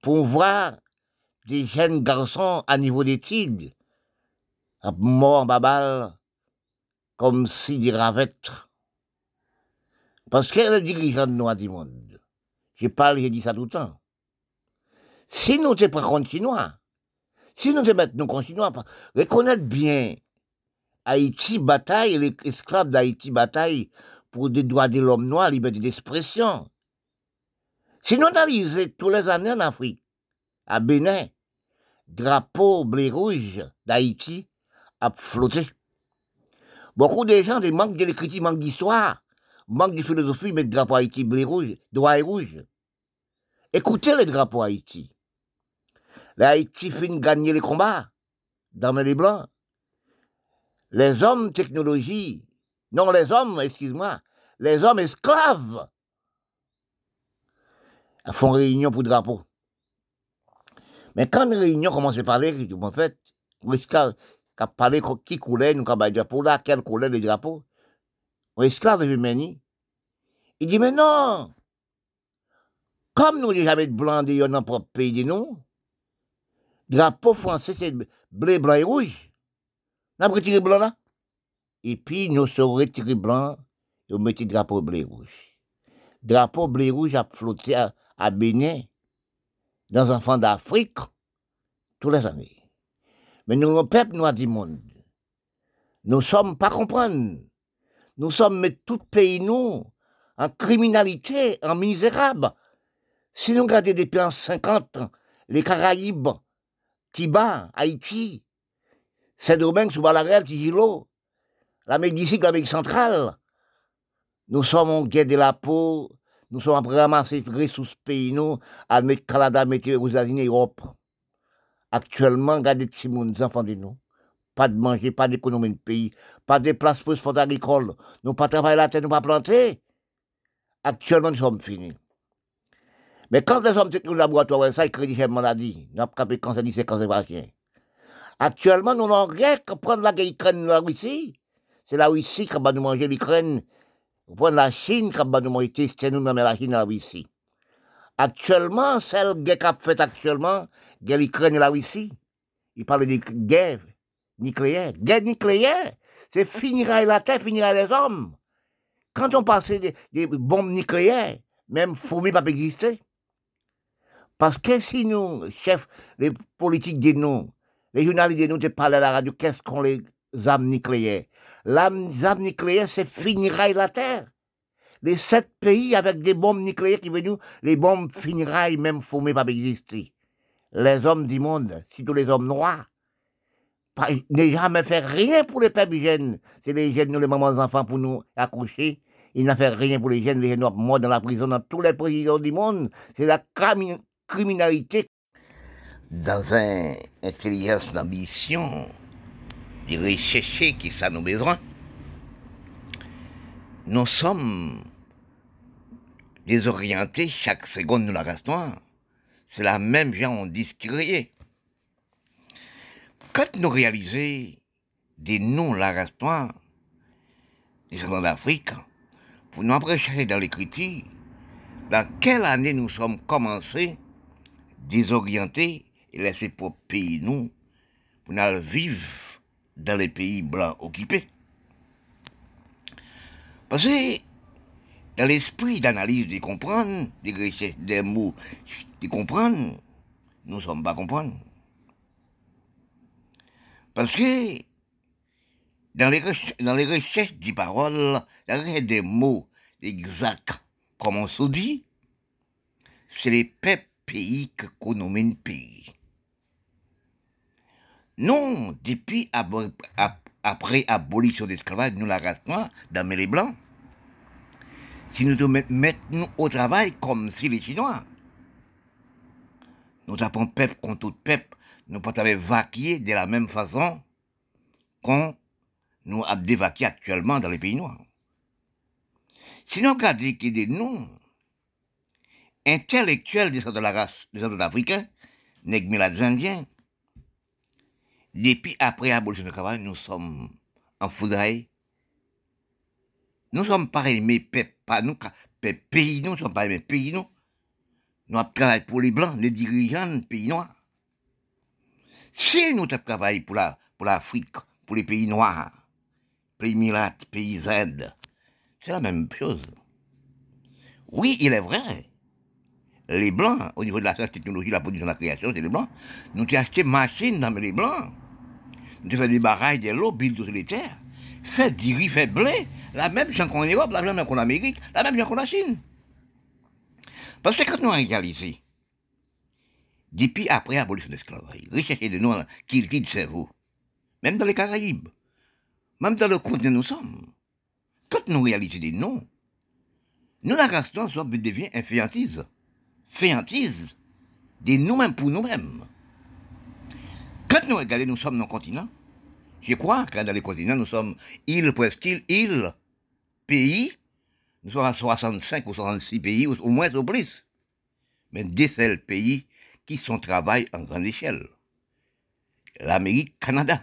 pour voir des jeunes garçons à niveau d'études, morts en babal, comme si des ravettes. Parce que le dirigeant de nous du monde, je parle, j'ai dit ça tout le temps. Si nous sommes pas continuer, si nous sommes continuer, reconnaître bien Haïti bataille, les esclaves d'Haïti bataille pour des droits de l'homme noir, liberté d'expression. Si nous analysons tous les années en Afrique, à Bénin, drapeau bleu-rouge d'Haïti a flotté. Beaucoup de gens des manquent de l'écriture, manquent d'histoire, manquent de philosophie, mais drapeau Haïti bleu-rouge, droit et rouge. Écoutez le drapeau Haïti. L'Haïti finit gagner les combats dans les blancs les hommes technologie, non les hommes, excuse-moi, les hommes esclaves. Font réunion pour drapeau. Mais quand une réunion commence à parler, en fait, l'esclave qui a parlé qui coulait, nous avons drapeau là, quel coulait le drapeau, l'esclave de il dit, mais non, comme nous jamais de blanc dans notre propre pays nous, drapeau français c'est bleu, blanc et rouge. N'a retiré blanc là. Et puis, nous sommes retirés blanc, nous mettons drapeau bleu rouge. Drapeau bleu rouge a flotté à, Bénin, dans un fond d'Afrique, tous les années. Mais nous, le peuple noir du monde, nous sommes pas comprendre. Nous sommes mais tout pays, nous, en criminalité, en misérable. Si nous regardons depuis en 50, les Caraïbes, Cuba, Haïti, Saint-Domingue, sous Balaguer, Tigilo, l'Amérique d'ici, l'Amérique centrale. Nous sommes en guerre de la peau, nous sommes en ramasser ressources pays, nous, à mettre Canada, mettre aux États-Unis, Europe. Actuellement, regardez ces enfants de nous. Pas de manger, pas d'économie de pays, pas de place pour sport agricole. Nous pas travailler la terre, nous pas planter. Actuellement, nous sommes finis. Mais quand les hommes techniques laboratoire, ça, ils créent des maladies. Nous avons capé cancer, c'est cancer. Actuellement, nous n'avons rien qu'à prendre la Ukraine la Russie. C'est la Russie qui va nous manger l'Ukraine. Prendre la Chine qui va nous manger tester nous la Chine la Russie. Actuellement, celle guerre qu'a fait actuellement, guerre l'Ukraine et la Russie. Il parle de guerre nucléaire. Guerre nucléaire, c'est finira la terre, finira les hommes. Quand on passe des, bombes nucléaires, même fourmis pas exister. Parce que si nous, chefs, les politiques disent nous, les journalistes nous parlent à la radio, qu'est-ce qu'on les armes nucléaires? Les armes nucléaires, c'est finira la terre. les sept pays avec des bombes nucléaires qui veulent les bombes finiraient même fumées pas exister. Les hommes du monde, tous les hommes noirs, ne jamais fait rien pour les peuples jeunes. C'est les jeunes, nous, les mamans enfants pour nous accoucher. Ils n'ont fait rien pour les jeunes, les jeunes morts dans la prison, dans tous les présidents du monde. C'est la criminalité. Dans une intelligence d'ambition, de rechercher qui ça nous besoin, nous sommes désorientés chaque seconde de la restons. C'est la même gens on discréé. Quand nous réalisons des noms la restons, des gens d'Afrique, pour nous chercher dans l'écriture, dans quelle année nous sommes commencés désorientés et laisser pour pays nous, pour nous vivre dans les pays blancs occupés. Parce que dans l'esprit d'analyse de comprendre, de recherche des mots, de comprendre, nous ne sommes pas comprendre. Parce que dans les, dans les des paroles, dans des mots exacts, comme on se dit, c'est les peuples pays que nomme pays. Non, depuis après abolition de l'esclavage, nous la race noire, dans les blancs. Si nous devons mettre nous au travail comme si les Chinois. Nous appelons peuple contre peuple, nous pas vaquer de la même façon qu'on nous a actuellement dans les pays noirs. Sinon, regardez qu'il y a des noms intellectuels des de la race des africains, les Indiens, depuis après l'abolition du travail, nous sommes en foudraille. Nous sommes pas aimés, pas nous, pays, nous sommes pas aimés, pays, nous. Nous travaillons pour les Blancs, les dirigeants pays noirs. Si nous travaillons pour la, pour l'Afrique, pour les pays noirs, pays Mirat, pays Z, c'est la même chose. Oui, il est vrai les Blancs, au niveau de la technologie, la production, la création, c'est les Blancs. Nous avons acheté machines dans les Blancs. Fait des barrages, des lots, build sur les terres. Fait du riz, fait blé. La même chose qu'en Europe, la même qu'en Amérique, la même chose qu'en Chine. Parce que quand nous réalisé, depuis après l'abolition de l'esclavage, rechercher de nous qui le cerveau, même dans les Caraïbes, même dans le continent nous sommes, quand nous réalisons des noms, nous, la noire, devient influentise féantise de nous-mêmes pour nous-mêmes. Nous regardons, nous sommes dans le continent. Je crois que dans les continents, nous sommes île, presqu'île, île, pays. Nous sommes à 65 ou 66 pays, au moins au plus. Mais des seuls pays qui sont travaillent en grande échelle. L'Amérique, Canada.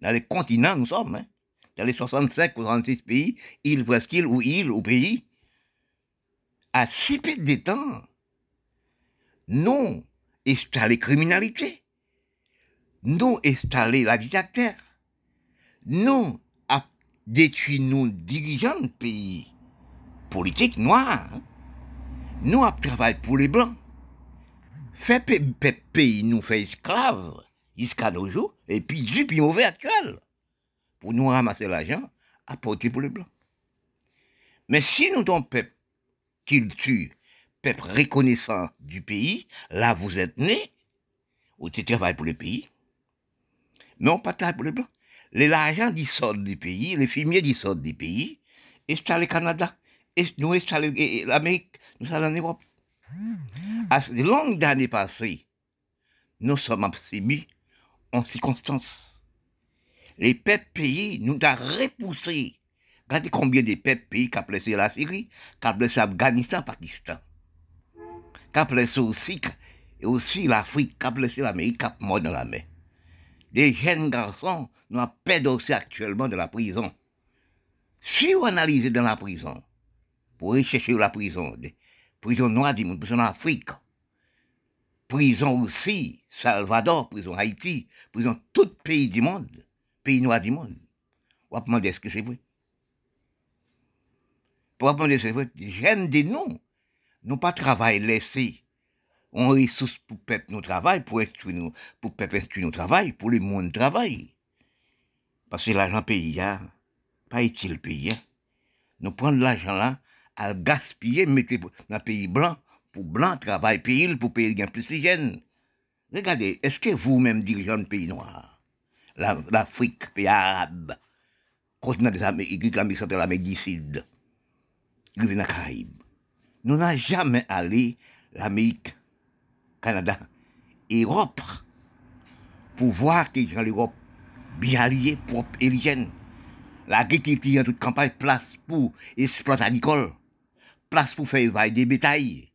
Dans les continents, nous sommes. Hein. Dans les 65 ou 66 pays, île, presqu'île ou île ou pays. À si peu de temps, non installer criminalité, non installer la dictature, non à détruire nos dirigeants de pays. Politiques noirs, nous à travailler pour les blancs, fait pays nous fait esclaves jusqu'à nos jours, et puis du puis mauvais actuel, pour nous ramasser l'argent, apporter pour les blancs. Mais si nous ton peuple qu'il tue peuple reconnaissant du pays, là vous êtes né, vous travaillez pour le pays, mais on pas pour les blancs. Les l'argent qui sort du pays, les fumiers qui sortent du pays, installent le Canada, et nous installons l'Amérique, nous sommes en Europe. À de longues années passées, nous sommes subis en circonstances. Les peuples pays nous ont repoussés. Regardez combien de peuples pays qui ont laissé la Syrie, qui ont laissé l'Afghanistan, Pakistan qu'a blessé aussi, et aussi l'Afrique, qu'a blessé l'Amérique, qu'a mort dans la mer. Des jeunes garçons nous ont aussi actuellement de la prison. Si vous analysez dans la prison, pour rechercher la prison, des prisons noires du monde, prison Afrique, prison aussi, Salvador, prison Haïti, prison tout pays du monde, pays noir du monde. On va demander ce que c'est vrai? Pour demander ce que c'est vrai, jeunes de nous, nous pas travail laissé. On ressource pour peuple nous travail, pour instruire nous, pour peuple instruire nous travail, pour le monde travail. Parce que l'argent pays, pas utile pays. Nous prenons l'argent là à gaspiller, mettez dans le pays blanc, pour blanc, travail pays, pour payer bien plus l'hygiène. Regardez, est-ce que vous-même, dirigeants de pays noirs, l'Afrique, pays arabe, continent des Amériques, l'Amérique centrale, l'Amérique du Sud, Caraïbes, nous n'avons jamais allé l'Amérique, Canada, Europe, pour voir que l'Europe bien alliée, propre et l'hygiène. L'agriculture en toute campagne, place pour exploiter agricole, place pour faire élever des bétails,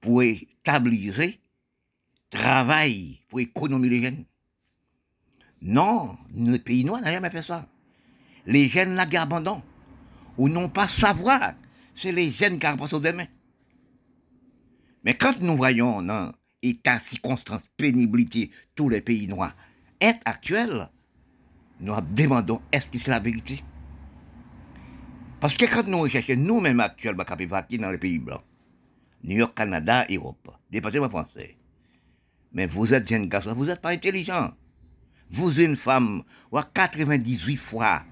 pour stabiliser, travail, pour économiser les jeunes. Non, le pays noir n'a jamais fait ça. Les jeunes n'ont abandon. Ou non pas savoir. C'est les jeunes qui repensent au demain. Mais quand nous voyons dans état, circonstance, pénibilité, tous les pays noirs, être actuels, nous demandons est-ce que c'est la vérité? Parce que quand nous recherchons nous-mêmes actuellement, dans les pays blancs, New York, Canada, Europe, département français, mais vous êtes jeune garçon, vous n'êtes pas intelligent. Vous, une femme, ou 98 fois,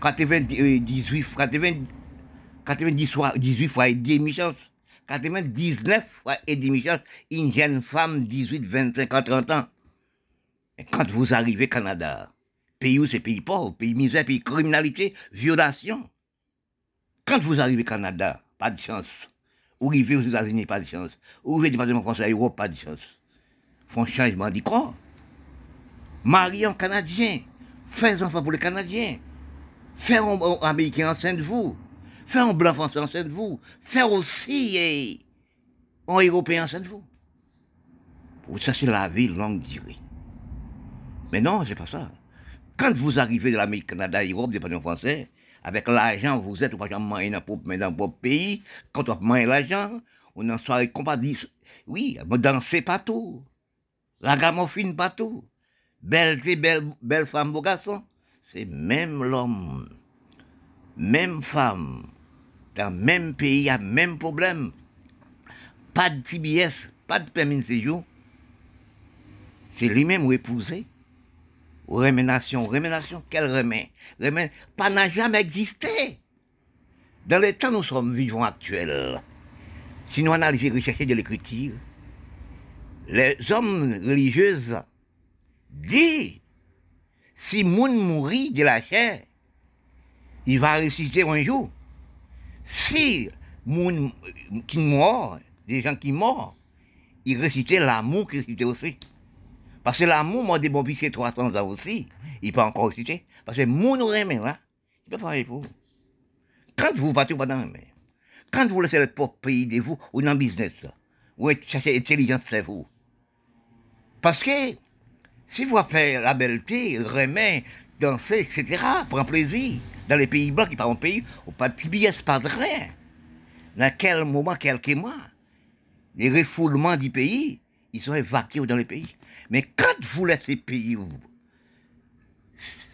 98 fois, 90 fois, 18 fois et demi chance, 99 fois et demi une jeune femme, 18, 25 30 ans. Quand vous arrivez au Canada, pays où c'est pays pauvre, pays misère, pays criminalité, violation. Quand vous arrivez au Canada, pas de chance. Ou arrivez aux États-Unis, pas de chance. Ou arrivez au département français à Europe, pas de chance. Font changement d'y croire. Mariez un Canadien. Faites enfants pour les Canadiens. Faire un, Américain enceinte de vous. Faire un Blanc français enceinte de vous. Faire aussi eh, un Européen enceinte de vous. Ça, c'est la vie longue durée. Mais non, c'est pas ça. Quand vous arrivez de l'Amérique, Canada, Europe, département français, avec l'argent, vous êtes, pas jamais dans votre pays, quand on mange l'argent, on en soirée compagnie, oui, danser partout. La gamophine partout. Belle belle, belle femme, beau garçon. C'est même l'homme, même femme, dans le même pays, a même problème. Pas de TBS, pas de permis de séjour. C'est lui-même ou épousé. Réménation, réménation, quel remède? Remède, pas n'a jamais existé. Dans les temps nous sommes vivants actuels, si nous analysons rechercher de l'écriture, les hommes religieux disent, si moun mourit de la chair, il va ressusciter un jour. Si moun qui des gens qui meurent, ils ressuscitent l'amour qui ressuscite aussi. Parce que l'amour, moi, des bons c'est 300 ans aussi. Il peut encore citer. Parce que mon nous là, il peut pas pour vous. Quand vous partez pas dans la mer, quand vous laissez le propre pays de vous, ou dans le business, vous cherchez intelligence, c'est vous. Parce que, si vous faites la belleté, remet, danser, etc., prendre plaisir, dans les pays blancs qui parlent pays, ou pas de billets, pas de rien. Dans quel moment, quelques mois, les refoulements du pays, ils sont évacués dans les pays. Mais quand vous laissez pays,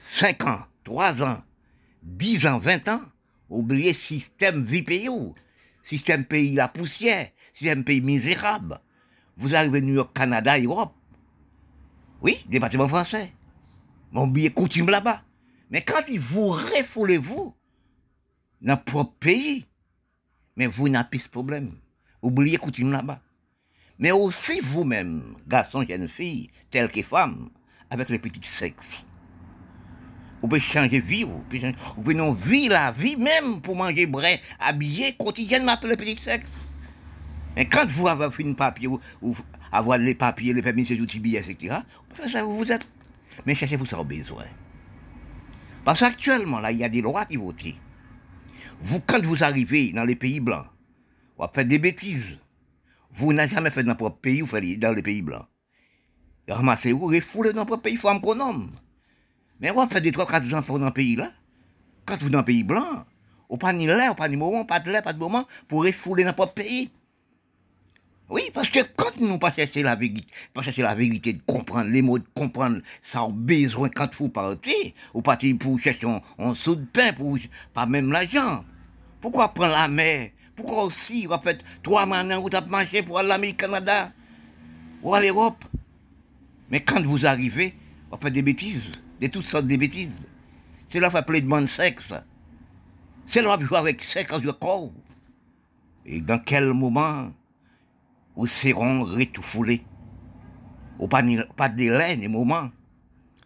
5 ans, 3 ans, 10 ans, 20 ans, oubliez système vie système pays la poussière, système pays misérable. Vous arrivez New York, Canada, Europe. Oui, département français. Mon billet coutume là-bas. Mais quand vous refoulez-vous dans propre pays, mais vous n'avez plus de problème. Oubliez coutume là-bas mais aussi vous-même, garçon, jeune fille, tel que femme, avec les petits sexes. Vous pouvez changer vie, vous pouvez, vous pouvez non vivre la vie même pour manger brais, habiller quotidiennement avec les petits sexes. Et quand vous avez fait un papier, ou, avoir les papiers, les permis de séjour, etc., ça vous êtes. Mais cherchez-vous ça au besoin. Parce qu'actuellement, là, il y a des lois qui votent. Vous, quand vous arrivez dans les pays blancs, vous faites des bêtises. Vous n'avez jamais fait dans votre pays, vous faites dans les pays blancs. Ramassez-vous, refoulez dans votre pays, il faut un pronom. Mais vous faites des trois, quatre enfants dans le pays là. Quand vous êtes dans le pays blanc, vous pas ni l'air, pas ni moment, pas de l'air, pas de moment, pour refouler dans votre pays. Oui, parce que quand nous pas chercher la vérité, pas chercher la vérité de comprendre les mots, de comprendre ça besoin quand vous partez, vous partez pour chercher un, un saut de pain, pour pas même l'argent. Pourquoi prendre la mer? Pourquoi aussi, vous fait trois maintenant, vous avez marché pour aller à l'Amérique, Canada, ou à l'Europe? Mais quand vous arrivez, vous faites des bêtises, de toutes sortes de bêtises. C'est là vous appelez de sexe. C'est là jouer avec 5 ans de corps. Et dans quel moment vous seront retouffoulés Ou pas, pas délai, ni moment.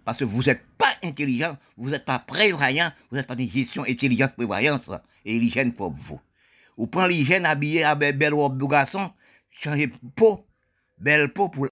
Parce que vous n'êtes pas intelligent, vous n'êtes pas prévoyant, vous n'êtes pas une gestion intelligente, prévoyance et l'hygiène pour vous. Vous prenez l'hygiène habillé avec belle robe de garçon, changez peau, belle peau pour